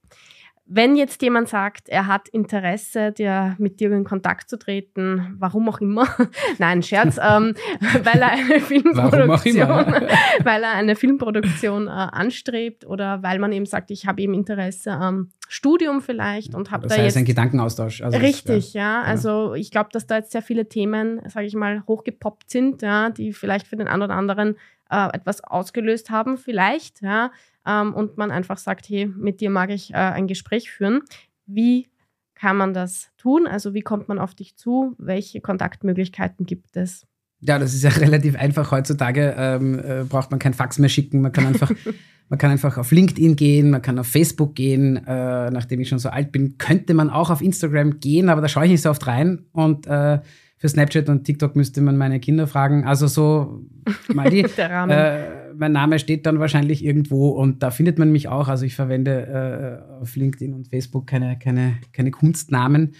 Wenn jetzt jemand sagt, er hat Interesse, dir mit dir in Kontakt zu treten, warum auch immer, nein, Scherz, ähm, weil er eine Filmproduktion, weil er eine Filmproduktion äh, anstrebt oder weil man eben sagt, ich habe eben Interesse, ähm, Studium vielleicht und habe da jetzt ein Gedankenaustausch. Also richtig, es, ja, ja. Also ich glaube, dass da jetzt sehr viele Themen, sage ich mal, hochgepoppt sind, ja, die vielleicht für den einen oder anderen äh, etwas ausgelöst haben, vielleicht, ja, ähm, und man einfach sagt, hey, mit dir mag ich äh, ein Gespräch führen. Wie kann man das tun? Also wie kommt man auf dich zu? Welche Kontaktmöglichkeiten gibt es? Ja, das ist ja relativ einfach. Heutzutage ähm, äh, braucht man kein Fax mehr schicken. Man kann einfach, man kann einfach auf LinkedIn gehen, man kann auf Facebook gehen. Äh, nachdem ich schon so alt bin, könnte man auch auf Instagram gehen, aber da schaue ich nicht so oft rein. Und äh, für Snapchat und TikTok müsste man meine Kinder fragen. Also so mal die. äh, mein Name steht dann wahrscheinlich irgendwo und da findet man mich auch. Also ich verwende äh, auf LinkedIn und Facebook keine, keine, keine Kunstnamen.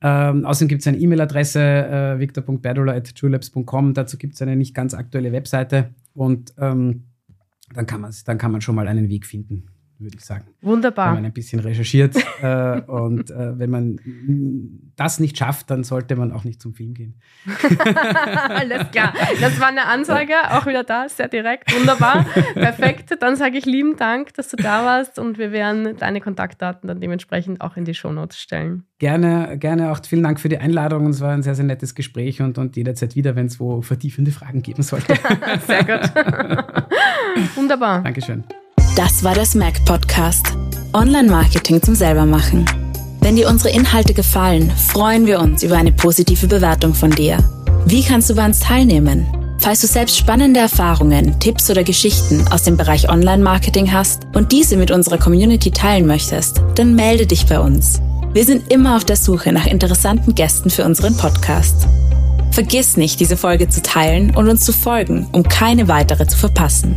Ähm, außerdem gibt es eine E-Mail-Adresse, äh, victor.berdula.julabs.com. Dazu gibt es eine nicht ganz aktuelle Webseite und ähm, dann, kann dann kann man schon mal einen Weg finden würde ich sagen. Wunderbar. Wenn man ein bisschen recherchiert. äh, und äh, wenn man das nicht schafft, dann sollte man auch nicht zum Film gehen. Alles klar. Das war eine Ansage, auch wieder da, sehr direkt. Wunderbar. Perfekt. Dann sage ich lieben Dank, dass du da warst und wir werden deine Kontaktdaten dann dementsprechend auch in die Shownotes stellen. Gerne, gerne auch vielen Dank für die Einladung. Es war ein sehr, sehr nettes Gespräch und, und jederzeit wieder, wenn es wo vertiefende Fragen geben sollte. sehr gut. Wunderbar. Dankeschön. Das war der Smack Podcast. Online-Marketing zum Selbermachen. Wenn dir unsere Inhalte gefallen, freuen wir uns über eine positive Bewertung von dir. Wie kannst du bei uns teilnehmen? Falls du selbst spannende Erfahrungen, Tipps oder Geschichten aus dem Bereich Online-Marketing hast und diese mit unserer Community teilen möchtest, dann melde dich bei uns. Wir sind immer auf der Suche nach interessanten Gästen für unseren Podcast. Vergiss nicht, diese Folge zu teilen und uns zu folgen, um keine weitere zu verpassen.